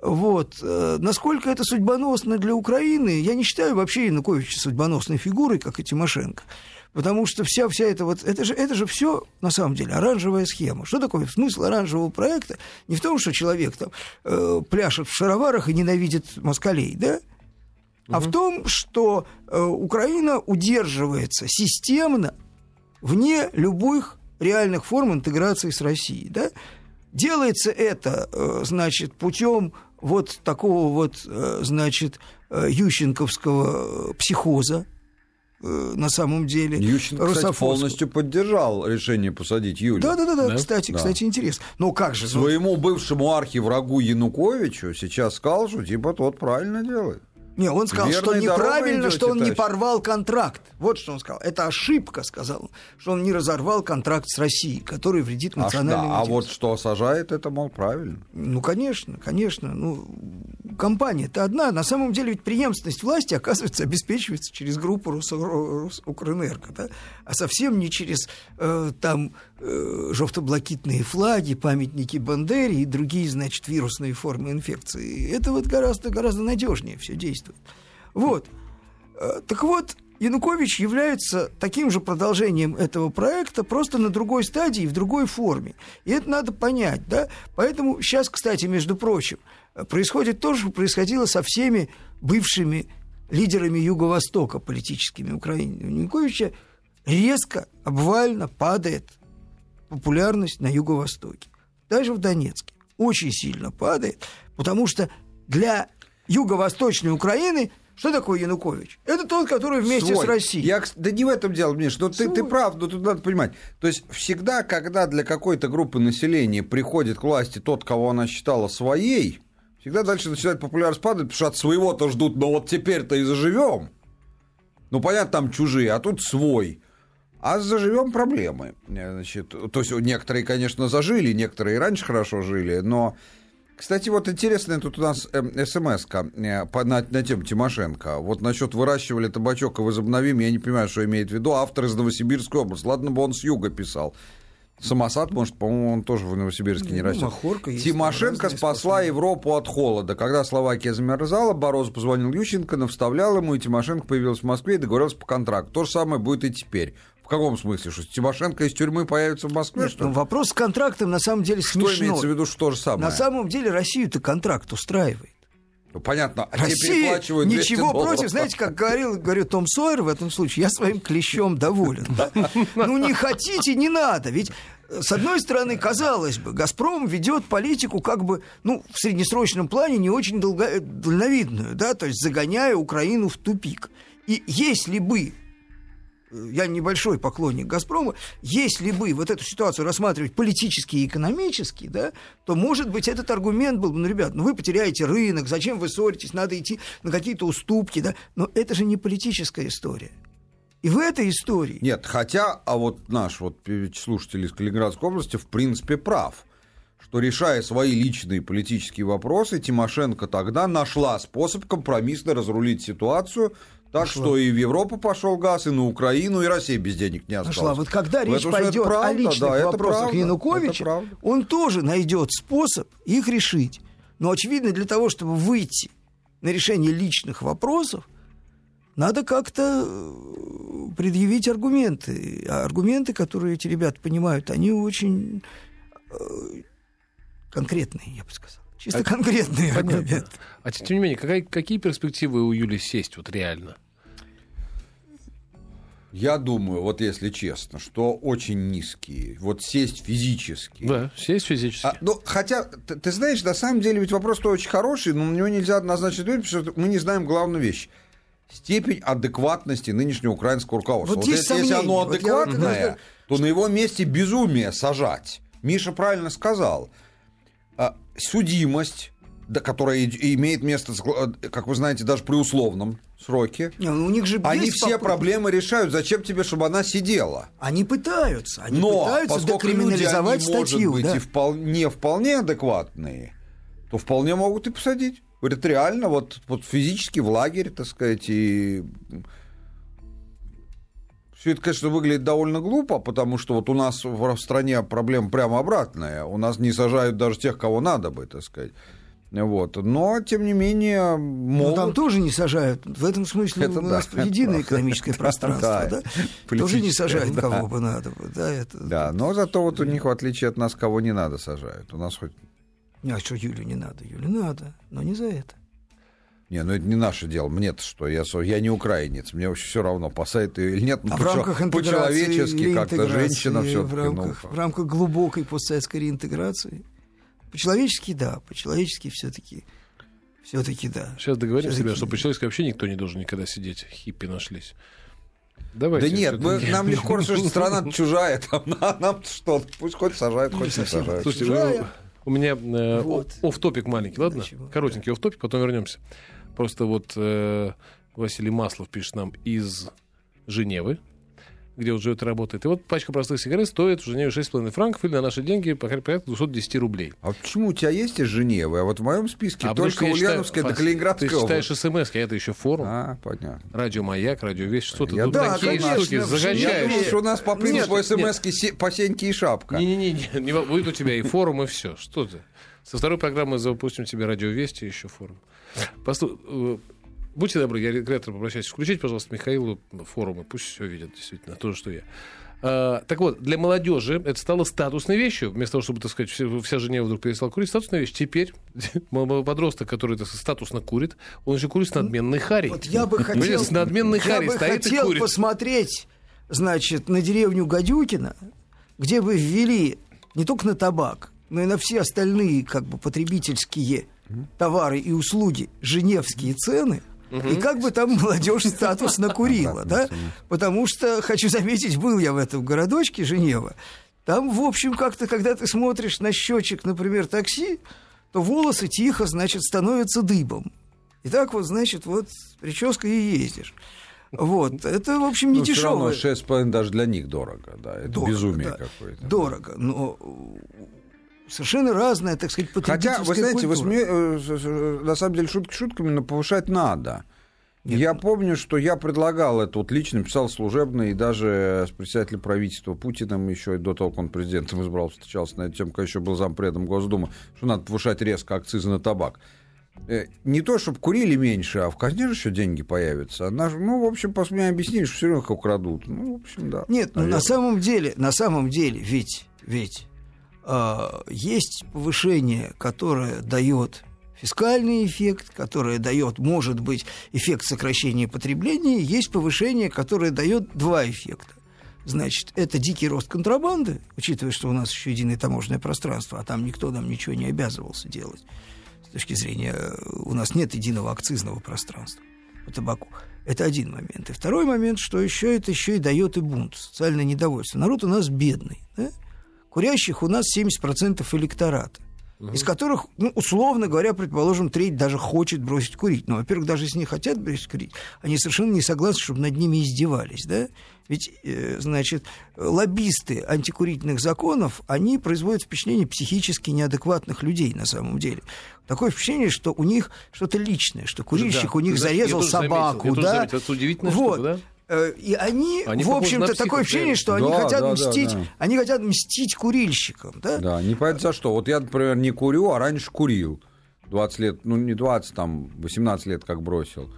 Вот. Э, насколько это судьбоносно для Украины, я не считаю вообще Януковича судьбоносной фигурой, как и Тимошенко. Потому что вся, вся эта вот... Это же, это же все, на самом деле, оранжевая схема. Что такое смысл оранжевого проекта? Не в том, что человек там э, пляшет в шароварах и ненавидит москалей, да? А в том, что э, Украина удерживается системно вне любых реальных форм интеграции с Россией, да? Делается это, э, значит, путем вот такого вот, э, значит, э, ющенковского психоза, на самом деле. Ющенко, кстати, полностью поддержал решение посадить Юлю. Да, да, да, да. Кстати, да. кстати, интересно. Но как же? Своему бывшему архиврагу Януковичу сейчас сказал, что типа тот правильно делает. Не, он сказал, Верной что неправильно, что он товарищ. не порвал контракт. Вот что он сказал. Это ошибка, сказал что он не разорвал контракт с Россией, который вредит национальному а, да, а вот что сажает, это, мол, правильно. Ну, конечно, конечно. Ну, компания-то одна. На самом деле ведь преемственность власти, оказывается, обеспечивается через группу Русукрэнерго, да? а совсем не через э, там э, жовто-блакитные флаги, памятники Бандере и другие, значит, вирусные формы инфекции. Это вот гораздо, гораздо надежнее все действует. Вот. Э, так вот, Янукович является таким же продолжением этого проекта, просто на другой стадии, в другой форме. И это надо понять, да? Поэтому сейчас, кстати, между прочим, происходит то, что происходило со всеми бывшими лидерами Юго-Востока политическими Украины. У Януковича резко, обвально падает популярность на Юго-Востоке. Даже в Донецке. Очень сильно падает, потому что для Юго-Восточной Украины что такое Янукович? Это тот, который вместе Свой. с Россией. Я, да не в этом дело, Миш, но ты, ты прав, но тут надо понимать. То есть всегда, когда для какой-то группы населения приходит к власти тот, кого она считала своей, всегда дальше начинает популярность падать, потому что от своего-то ждут, но вот теперь-то и заживем. Ну, понятно, там чужие, а тут свой. А заживем проблемы. Значит, то есть некоторые, конечно, зажили, некоторые и раньше хорошо жили, но кстати, вот интересная тут у нас э, смс э, на, на тему Тимошенко. Вот насчет выращивали табачок и возобновим, я не понимаю, что имеет в виду автор из Новосибирской области. Ладно бы он с юга писал. Самосад, может, по-моему, он тоже в Новосибирске не ну, растет. Махорка Тимошенко спасла Европу от холода. Когда Словакия замерзала, Борозов позвонил Ющенко, навставлял ему, и Тимошенко появился в Москве и договорился по контракту. То же самое будет и теперь. В каком смысле? Что Тимошенко из тюрьмы появится в Москве? Нет, что ну, вопрос с контрактом на самом деле смешной. Что имеется в виду, что то же самое? На самом деле Россию-то контракт устраивает. Ну, понятно, а Россия ничего против, знаете, как говорил, говорю Том Сойер в этом случае, я своим клещом доволен. Ну, не хотите, не надо. Ведь с одной стороны, казалось бы, «Газпром» ведет политику как бы, ну, в среднесрочном плане не очень долго, дальновидную, да, то есть загоняя Украину в тупик. И если бы я небольшой поклонник «Газпрома», если бы вот эту ситуацию рассматривать политически и экономически, да, то, может быть, этот аргумент был бы, ну, ребят, ну, вы потеряете рынок, зачем вы ссоритесь, надо идти на какие-то уступки, да, но это же не политическая история. И в этой истории... Нет, хотя, а вот наш вот слушатель из Калининградской области в принципе прав что, решая свои личные политические вопросы, Тимошенко тогда нашла способ компромиссно разрулить ситуацию, так Нашла. что и в Европу пошел газ, и на Украину, и Россия без денег не осталась. Нашла. Вот когда речь пойдет правда, о личных да, вопросах правда, Януковича, он тоже найдет способ их решить. Но, очевидно, для того, чтобы выйти на решение личных вопросов, надо как-то э, предъявить аргументы. А аргументы, которые эти ребята понимают, они очень э, конкретные, я бы сказал. Чисто а, конкретные понятно. аргументы. А тем не менее, какая, какие перспективы у Юли сесть вот реально? Я думаю, вот если честно, что очень низкие. Вот сесть физически. Да, сесть физически. А, ну, хотя, ты, ты знаешь, на самом деле ведь вопрос-то очень хороший, но на него нельзя однозначно ответить, потому что мы не знаем главную вещь степень адекватности нынешнего украинского руководства. Вот, вот если, если оно адекватное, вот то на его месте безумие сажать. Миша правильно сказал. А, судимость, которая имеет место, как вы знаете, даже при условном сроки. Не, ну, у них же они все попытки. проблемы решают. Зачем тебе, чтобы она сидела? Они пытаются. Они Но, пытаются декриминализовать люди, они, статью. Может быть, да? и вполне, вполне адекватные, то вполне могут и посадить. Говорят, реально, вот, вот физически в лагерь, так сказать, и все это, конечно, выглядит довольно глупо, потому что вот у нас в стране проблема прямо обратная. У нас не сажают даже тех, кого надо бы, так сказать. Вот. Но, тем не менее, могут... Но там тоже не сажают. В этом смысле это у да, нас единое экономическое пространство. Да, да? Тоже не сажают, да. кого бы надо. Да, это... да, но зато вот у них, в отличие от нас, кого не надо, сажают. У нас хоть... А что Юлю не надо? Юлю надо, но не за это. Не, ну это не наше дело. Мне-то что? Я, я не украинец. Мне вообще все равно, посадят ее или нет. Ну, а в рамках по-человечески как-то женщина все в рамках, ну, в рамках глубокой постсоветской реинтеграции. По-человечески, да. По-человечески все-таки. Все-таки да. Сейчас договорим себя, что по-человечески вообще никто не должен никогда сидеть. Хиппи нашлись. Давайте. Да нет, мы, нам легко рассуждать, страна чужая, там, нам что, пусть хоть сажают, хоть не сажают. Слушайте, у меня э, вот. оф-топик маленький, ладно? Коротенький оф-топик, потом вернемся. Просто вот э, Василий Маслов пишет нам из Женевы, где он живет и работает. И вот пачка простых сигарет стоит в Женеве 6,5 франков или на наши деньги порядка 210 рублей. А почему у тебя есть из Женевы? А вот в моем списке а только Ульяновская до Калининградская Ты читаешь смс, а это еще форум. А, понятно. Радио Маяк, Радио Вещь, что-то Я, тут да, такие конечно, штуки загоняешь. Я что у нас по принципу смс по Сеньке и шапка. Не-не-не, не, будет у тебя и форум, и все. Что ты? Со второй программы запустим тебе Радио Вести и еще форум. Послу... Э, будьте добры, я ретро попрощаюсь. Включите, пожалуйста, Михаилу форумы. Пусть все видят, действительно, то же, что я. А, так вот, для молодежи это стало статусной вещью. Вместо того, чтобы, так сказать, вся, вся Женева вдруг перестала курить, статусная вещь. Теперь подросток, который так сказать, статусно курит, он еще курит с надменной харей. Вот я бы хотел, с надменной я бы хотел посмотреть, значит, на деревню Гадюкина, где бы ввели не только на табак, но и на все остальные как бы потребительские товары и услуги женевские цены – и как бы там молодежь статус накурила, да? Потому что, хочу заметить, был я в этом городочке Женева. Там, в общем, как-то, когда ты смотришь на счетчик, например, такси, то волосы тихо, значит, становятся дыбом. И так вот, значит, вот прическа и ездишь. Вот, это, в общем, не ну, дешево. Все равно 6,5 даже для них дорого, да, это дорого, безумие да. какое-то. Дорого, но совершенно разная, так сказать, Хотя, вы знаете, вы сме... Э, на самом деле шутки шутками, но повышать надо. Нет. Я помню, что я предлагал это, вот лично писал служебный, и даже с председателем правительства Путиным еще до того, как он президентом избрал, встречался на эту тему, когда еще был зампредом Госдумы, что надо повышать резко акцизы на табак. Э, не то, чтобы курили меньше, а в казне же еще деньги появятся. Ну, в общем, меня объяснили, что все равно их украдут. Ну, в общем, да. Нет, ну, на самом деле, на самом деле, ведь, ведь а, есть повышение, которое дает фискальный эффект, которое дает, может быть, эффект сокращения потребления, есть повышение, которое дает два эффекта. Значит, это дикий рост контрабанды, учитывая, что у нас еще единое таможенное пространство, а там никто нам ничего не обязывался делать. С точки зрения, у нас нет единого акцизного пространства по табаку. Это один момент. И второй момент, что еще это еще и дает и бунт, социальное недовольство. Народ у нас бедный. Да? Курящих у нас 70% электората угу. из которых, ну, условно говоря, предположим, треть даже хочет бросить курить. Но, во-первых, даже если не хотят бросить курить, они совершенно не согласны, чтобы над ними издевались, да? Ведь, э, значит, лоббисты антикурительных законов, они производят впечатление психически неадекватных людей на самом деле. Такое впечатление, что у них что-то личное, что курильщик да. у них зарезал собаку, заметил, да? Это удивительная вот. штука, да? Э, и они, они в общем-то, такое ощущение, что да, они хотят да, мстить, да, да. они хотят мстить курильщикам, да? Да, не понятно за что. Вот я, например, не курю, а раньше курил. 20 лет, ну не 20, там 18 лет как бросил.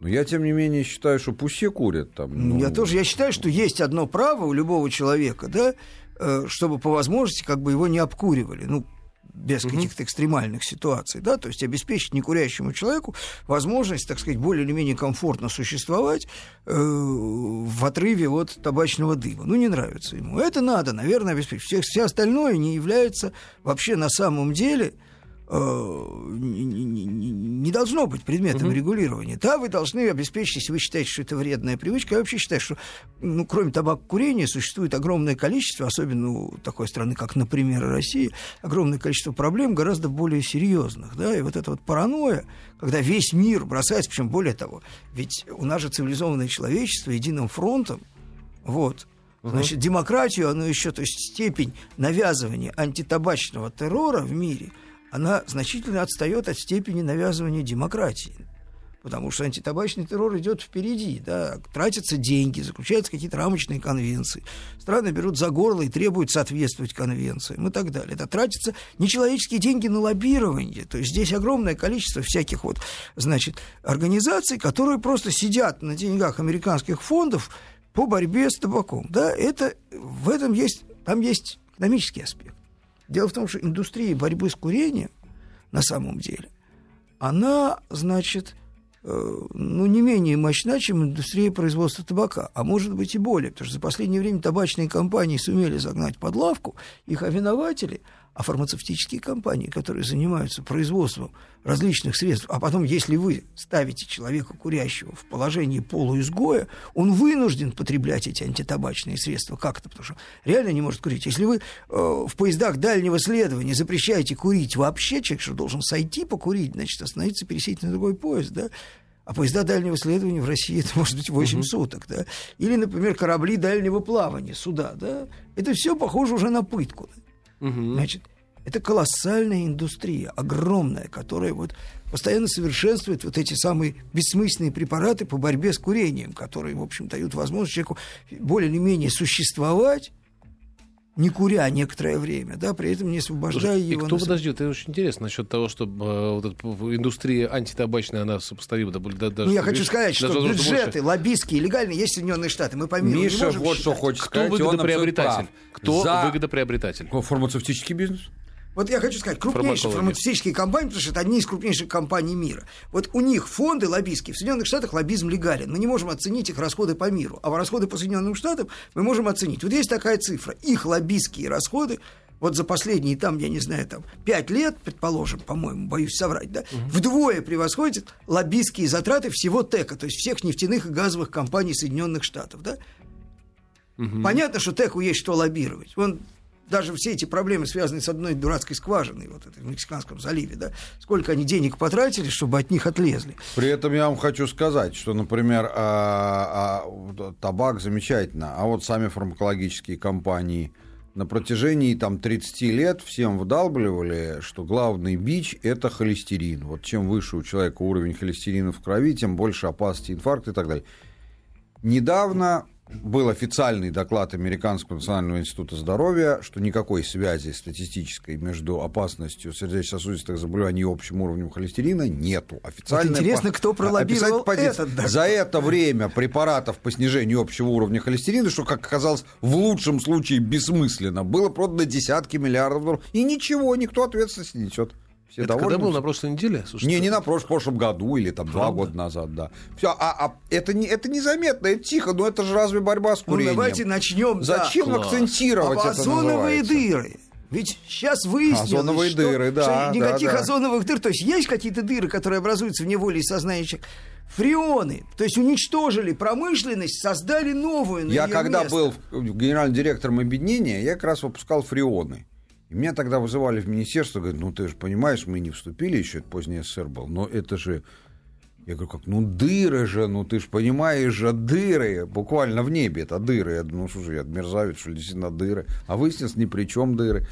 Но я, тем не менее, считаю, что пусть все курят там. Ну... Я тоже, я считаю, что есть одно право у любого человека, да, э, чтобы по возможности как бы его не обкуривали. Ну, без угу. каких-то экстремальных ситуаций, да, то есть обеспечить некурящему человеку возможность, так сказать, более или менее комфортно существовать э, в отрыве от табачного дыма. Ну, не нравится ему. Это надо, наверное, обеспечить. Все, все остальное не является вообще на самом деле не, не, не должно быть предметом угу. регулирования. Да, вы должны обеспечить, если вы считаете, что это вредная привычка. Я вообще считаю, что, ну, кроме табакокурения, существует огромное количество, особенно у такой страны, как, например, Россия, огромное количество проблем гораздо более серьезных. Да? И вот эта вот паранойя, когда весь мир бросается, причем более того, ведь у нас же цивилизованное человечество единым фронтом, вот, Значит, демократию, оно еще, то есть степень навязывания антитабачного террора в мире – она значительно отстает от степени навязывания демократии. Потому что антитабачный террор идет впереди, да, тратятся деньги, заключаются какие-то рамочные конвенции. Страны берут за горло и требуют соответствовать конвенциям и так далее. Это тратятся нечеловеческие деньги на лоббирование. То есть здесь огромное количество всяких вот, значит, организаций, которые просто сидят на деньгах американских фондов по борьбе с табаком. Да, это, в этом есть, там есть экономический аспект. Дело в том, что индустрия борьбы с курением на самом деле, она, значит, э, ну, не менее мощна, чем индустрия производства табака, а может быть и более, потому что за последнее время табачные компании сумели загнать под лавку их овинователи – а фармацевтические компании, которые занимаются производством различных средств, а потом, если вы ставите человека курящего в положении полуизгоя, он вынужден потреблять эти антитабачные средства как-то, потому что реально не может курить. Если вы э, в поездах дальнего следования запрещаете курить вообще, человек что должен сойти покурить, значит, остановиться, пересесть на другой поезд, да, а поезда дальнего следования в России это может быть 8 угу. суток, да? Или, например, корабли дальнего плавания, суда, да? Это все похоже уже на пытку. Да? Угу. Значит, это колоссальная индустрия, огромная, которая вот постоянно совершенствует вот эти самые бессмысленные препараты по борьбе с курением, которые, в общем, дают возможность человеку более или менее существовать, не куря некоторое время, да, при этом не освобождая Слушай, его. И кто, на... подожди, это очень интересно насчет того, что э, вот эта индустрия антитабачная, она сопоставима. Да, да, даже, ну, я хочу сказать, что бюджеты больше... лоббистские, легальные, есть Соединенные Штаты, мы по миру Миша не можем вот считать. что хочет сказать, Кто выгодоприобретатель? Кто За... выгодоприобретатель? Фармацевтический бизнес. Вот я хочу сказать, крупнейшие фармацевтические компании, потому что это одни из крупнейших компаний мира. Вот у них фонды лоббистские. В Соединенных Штатах лоббизм легален. Мы не можем оценить их расходы по миру. А расходы по Соединенным Штатам мы можем оценить. Вот есть такая цифра. Их лоббистские расходы вот за последние, там, я не знаю, там, пять лет, предположим, по-моему, боюсь соврать, да, угу. вдвое превосходят лоббистские затраты всего ТЭКа, то есть всех нефтяных и газовых компаний Соединенных Штатов, да. Угу. Понятно, что ТЭКу есть что лоббировать. Он даже все эти проблемы, связанные с одной дурацкой скважиной вот этой в Мексиканском заливе, да, сколько они денег потратили, чтобы от них отлезли. При этом я вам хочу сказать, что, например, а, а, табак замечательно, а вот сами фармакологические компании на протяжении там, 30 лет всем вдалбливали, что главный бич – это холестерин. Вот чем выше у человека уровень холестерина в крови, тем больше опасности инфаркта и так далее. Недавно был официальный доклад Американского национального института здоровья, что никакой связи статистической между опасностью сердечно-сосудистых заболеваний и общим уровнем холестерина нету. Официально вот интересно, кто пролоббировал этот доклад. За это время препаратов по снижению общего уровня холестерина, что, как оказалось, в лучшем случае бессмысленно, было продано десятки миллиардов долларов. И ничего, никто ответственности не несет. Все это когда был на прошлой неделе? Слушайте, не, не на прошлом, прошлом году или там Правда? два года назад, да. Все, а, а это, не, это незаметно, это тихо, но это же разве борьба с ну, курением? Ну, давайте начнем. Зачем да. акцентировать а это озоновые дыры. Ведь сейчас выяснилось, озоновые что, дыры, да, что никаких да, да. озоновых дыр, то есть есть какие-то дыры, которые образуются в неволе и сознании человека. Фреоны, то есть уничтожили промышленность, создали новую на Я когда место. был генеральным директором объединения, я как раз выпускал фреоны. И меня тогда вызывали в министерство, говорят, ну ты же понимаешь, мы не вступили еще, это поздний СССР был, но это же... Я говорю, как, ну дыры же, ну ты же понимаешь же, дыры, буквально в небе это дыры. Я думаю, ну слушай, я мерзавец, что ли, действительно дыры. А выяснилось, ни при чем дыры.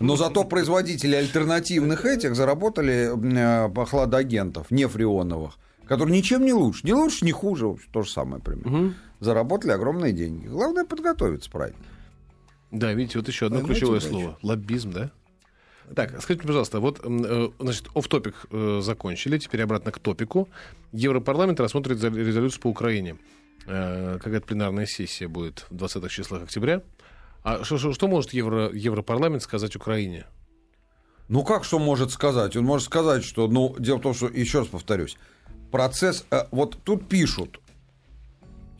Но зато производители альтернативных этих заработали э, по хладагентов, не фреоновых, которые ничем не лучше, не лучше, не хуже, то же самое примерно. Заработали огромные деньги. Главное подготовиться правильно. Да, видите, вот еще одно Поймайте ключевое удачу. слово. Лоббизм, да? Так, скажите, пожалуйста, вот, э, значит, оф-топик э, закончили, теперь обратно к топику. Европарламент рассмотрит резолюцию по Украине. Э, какая-то пленарная сессия будет в 20-х числах октября. А что, что, что может Евро, Европарламент сказать Украине? Ну, как что может сказать? Он может сказать, что, ну, дело в том, что, еще раз повторюсь, процесс, вот тут пишут,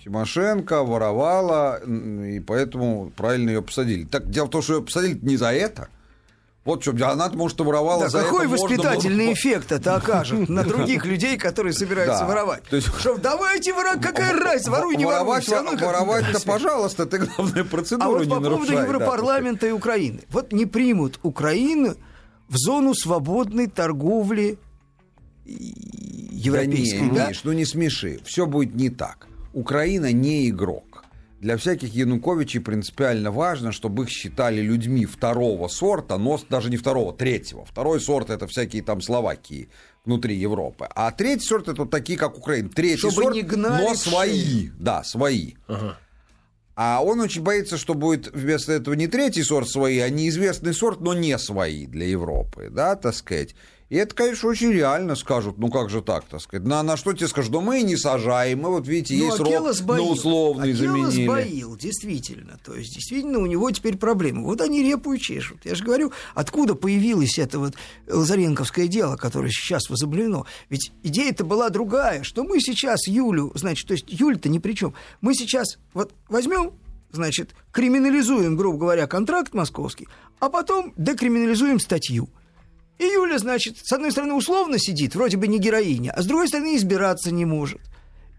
Тимошенко воровала, и поэтому правильно ее посадили. Так дело в том, что ее посадили не за это. Вот что, она, может, воровала да, за какой воспитательный было... эффект это окажет на других людей, которые собираются да. воровать? То есть... Что, давайте, ворак, какая разница, воруй, не воруй. Воровать-то, пожалуйста, ты, главное, процедуру а вот по поводу Европарламента и Украины. Вот не примут Украину в зону свободной торговли европейской. Да, не, да? Миш, ну не смеши. Все будет не так. Украина не игрок для всяких Януковичей принципиально важно, чтобы их считали людьми второго сорта, но даже не второго, третьего. Второй сорт это всякие там Словакии внутри Европы. А третий сорт это вот такие, как Украина. Третий чтобы сорт, не но свои. Да, свои. Ага. А он очень боится, что будет вместо этого не третий сорт свои, а неизвестный сорт, но не свои для Европы, да, так сказать. И это, конечно, очень реально скажут, ну как же так, так сказать. На, на что тебе скажут, да мы не сажаем, мы вот видите, ну, есть срок сбоил. на условный Акела заменили. сбоил, действительно. То есть, действительно, у него теперь проблемы. Вот они репу и чешут. Я же говорю, откуда появилось это вот Лазаренковское дело, которое сейчас возобновлено. Ведь идея-то была другая, что мы сейчас Юлю, значит, то есть Юль-то ни при чем. Мы сейчас вот возьмем значит, криминализуем, грубо говоря, контракт московский, а потом декриминализуем статью. И Юля, значит, с одной стороны, условно сидит, вроде бы не героиня, а с другой стороны, избираться не может.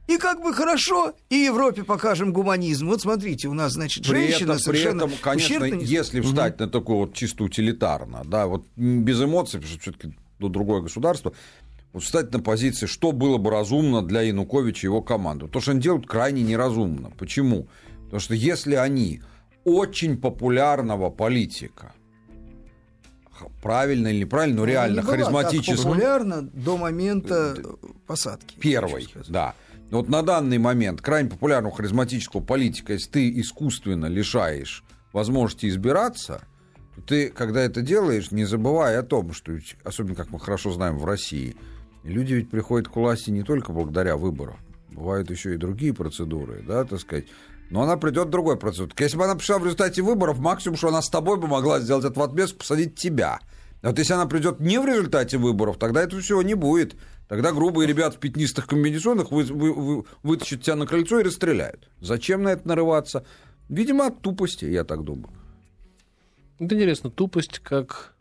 И как бы хорошо, и Европе покажем гуманизм. Вот смотрите, у нас, значит, женщина при этом, совершенно при этом, конечно, ущербно... если встать угу. на такую вот чисто утилитарно, да, вот без эмоций, потому что все-таки ну, другое государство, вот встать на позиции, что было бы разумно для Януковича и его команды. То, что они делают, крайне неразумно. Почему? Потому что если они очень популярного политика правильно или неправильно, но ну, реально не харизматически. популярно до момента посадки. Первый, да. Вот на данный момент крайне популярного харизматического политика, если ты искусственно лишаешь возможности избираться, то ты, когда это делаешь, не забывай о том, что, особенно как мы хорошо знаем в России, люди ведь приходят к власти не только благодаря выборам. Бывают еще и другие процедуры, да, так сказать. Но она придет другой процесс. Если бы она пришла в результате выборов, максимум, что она с тобой бы могла сделать это в отместку, посадить тебя. А вот если она придет не в результате выборов, тогда этого всего не будет. Тогда грубые ребята в пятнистых комбинезонах вы, вы, вы, вытащат тебя на крыльцо и расстреляют. Зачем на это нарываться? Видимо, от тупости, я так думаю. Это интересно, тупость как,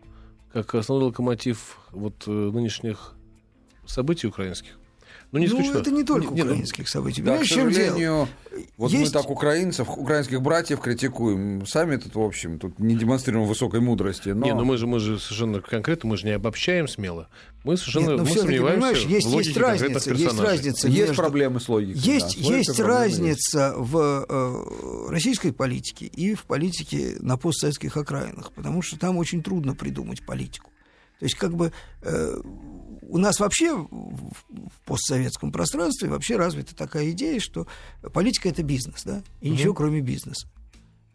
как основной локомотив вот, э, нынешних событий украинских. Ну, не ну это не только не, украинских ну, событий. Да, к сожалению, вот есть... мы так украинцев, украинских братьев критикуем. Сами тут, в общем, тут не демонстрируем высокой мудрости. Но... Не, ну мы же, мы же совершенно конкретно, мы же не обобщаем смело. Мы совершенно Нет, ну, мы сомневаемся есть, в есть разница, есть разница. Есть между... проблемы с логикой. Есть, да, есть разница есть. в э, российской политике и в политике на постсоветских окраинах, потому что там очень трудно придумать политику. То есть, как бы э, у нас вообще в постсоветском пространстве вообще развита такая идея, что политика это бизнес, да, и ничего кроме бизнеса.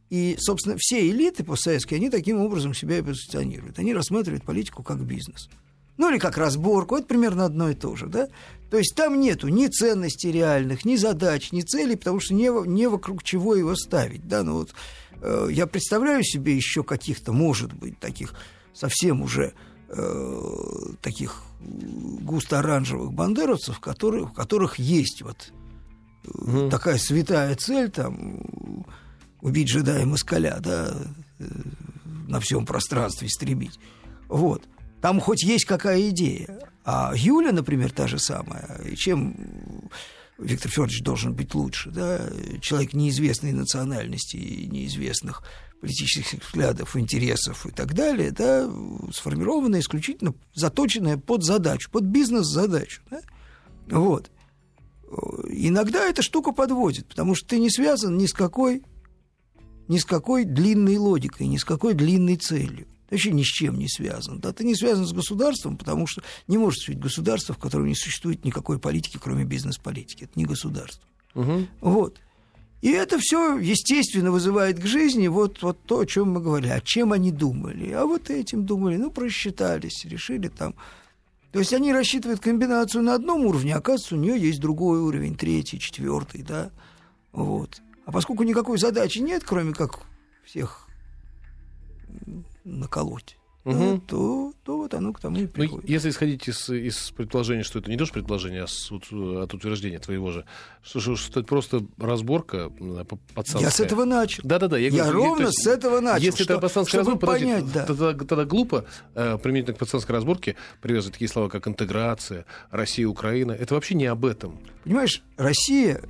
И, собственно, все элиты постсоветские, они таким образом себя и позиционируют. Они рассматривают политику как бизнес. Ну или как разборку, это примерно одно и то же, да? То есть там нету ни ценностей реальных, ни задач, ни целей, потому что не, не вокруг чего его ставить, да? Ну вот э, я представляю себе еще каких-то, может быть, таких совсем уже э, таких густо-оранжевых бандеровцев, которые, в которых есть вот угу. такая святая цель, там, убить джедая москаля, да, э, на всем пространстве истребить. Вот. Там хоть есть какая идея. А Юля, например, та же самая. И чем Виктор Федорович должен быть лучше, да? Человек неизвестной национальности, неизвестных политических взглядов, интересов и так далее, да, сформированная исключительно заточенная под задачу, под бизнес-задачу. Да? Вот. Иногда эта штука подводит, потому что ты не связан ни с какой, ни с какой длинной логикой, ни с какой длинной целью. Ты вообще ни с чем не связан. Да? Ты не связан с государством, потому что не может существовать государство, в котором не существует никакой политики, кроме бизнес-политики. Это не государство. Угу. Вот. И это все, естественно, вызывает к жизни вот, вот то, о чем мы говорили. А чем они думали? А вот этим думали. Ну, просчитались, решили там. То есть они рассчитывают комбинацию на одном уровне, а оказывается, у нее есть другой уровень, третий, четвертый, да. Вот. А поскольку никакой задачи нет, кроме как всех наколоть, угу. то, то вот оно к тому и ну, приходит. Ну, если исходить из, из предположения, что это не тоже предположение, а с, от утверждения твоего же, что, что, что это просто разборка пацанская. Я с этого начал. Да-да-да. Я, я говорю, ровно есть, с этого начал. Если что, это пацанская разборка, понять, да. тогда, тогда глупо э, применительно к пацанской разборке привязывать такие слова, как интеграция, Россия, Украина. Это вообще не об этом. Понимаешь, Россия,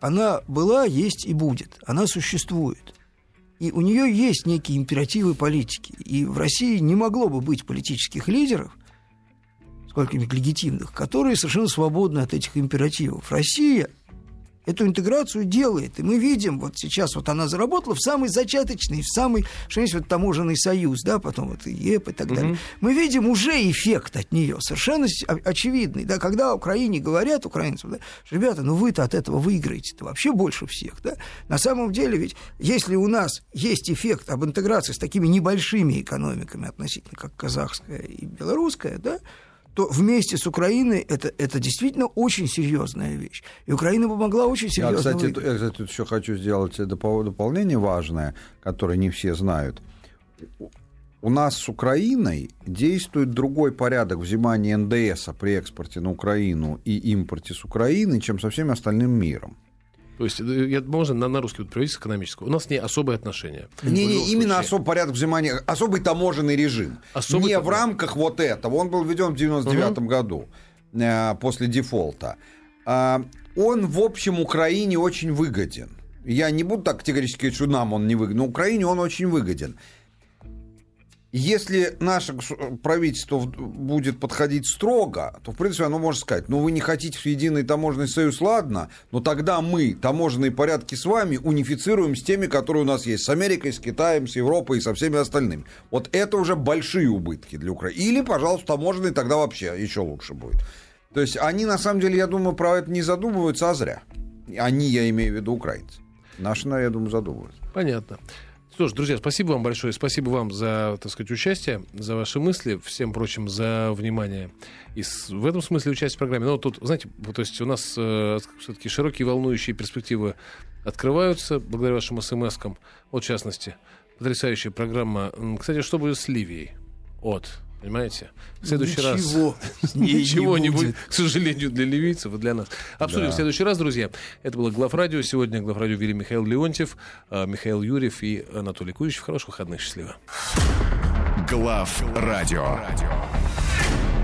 она была, есть и будет. Она существует. И у нее есть некие императивы политики. И в России не могло бы быть политических лидеров, сколько-нибудь легитимных, которые совершенно свободны от этих императивов. Россия эту интеграцию делает. И мы видим, вот сейчас вот она заработала в самый зачаточный, в самый, что есть вот таможенный союз, да, потом вот ЕП и так угу. далее. Мы видим уже эффект от нее, совершенно очевидный, да, когда Украине говорят, украинцам, да, ребята, ну вы-то от этого выиграете-то вообще больше всех, да. На самом деле ведь, если у нас есть эффект об интеграции с такими небольшими экономиками относительно, как казахская и белорусская, да, то вместе с Украиной это, это действительно очень серьезная вещь. И Украина помогла очень серьезно. Я, кстати, я, кстати, еще хочу сделать дополнение важное, которое не все знают. У нас с Украиной действует другой порядок взимания НДС при экспорте на Украину и импорте с Украины, чем со всем остальным миром. То есть, э, я, можно на, на русский вот перевести с экономического. У нас не особые отношения. Не, не, именно особый порядок взимания, особый таможенный режим. Особый не таможенный. в рамках вот этого. Он был введен в 99 угу. году э, после дефолта. Э, он, в общем, Украине очень выгоден. Я не буду так категорически говорить, что нам он не выгоден, но Украине он очень выгоден. Если наше правительство будет подходить строго, то, в принципе, оно может сказать, ну, вы не хотите в единый таможенный союз, ладно, но тогда мы таможенные порядки с вами унифицируем с теми, которые у нас есть, с Америкой, с Китаем, с Европой и со всеми остальными. Вот это уже большие убытки для Украины. Или, пожалуйста, таможенные тогда вообще еще лучше будет. То есть они, на самом деле, я думаю, про это не задумываются, а зря. Они, я имею в виду, украинцы. Наши, я думаю, задумываются. Понятно. Что ж, друзья, спасибо вам большое. Спасибо вам за, так сказать, участие, за ваши мысли, всем прочим, за внимание. И в этом смысле участие в программе. Но тут, знаете, то есть у нас э, все-таки широкие волнующие перспективы открываются благодаря вашим смс-кам. Вот, в частности, потрясающая программа. Кстати, что будет с Ливией? От Понимаете? В следующий Ничего раз... Ничего не будет. к сожалению, для ливийцев и для нас. Обсудим да. в следующий раз, друзья. Это было Главрадио. Сегодня Главрадио вели Михаил Леонтьев, а, Михаил Юрьев и Анатолий Куевич. Хороших выходных. Счастливо. Глав радио.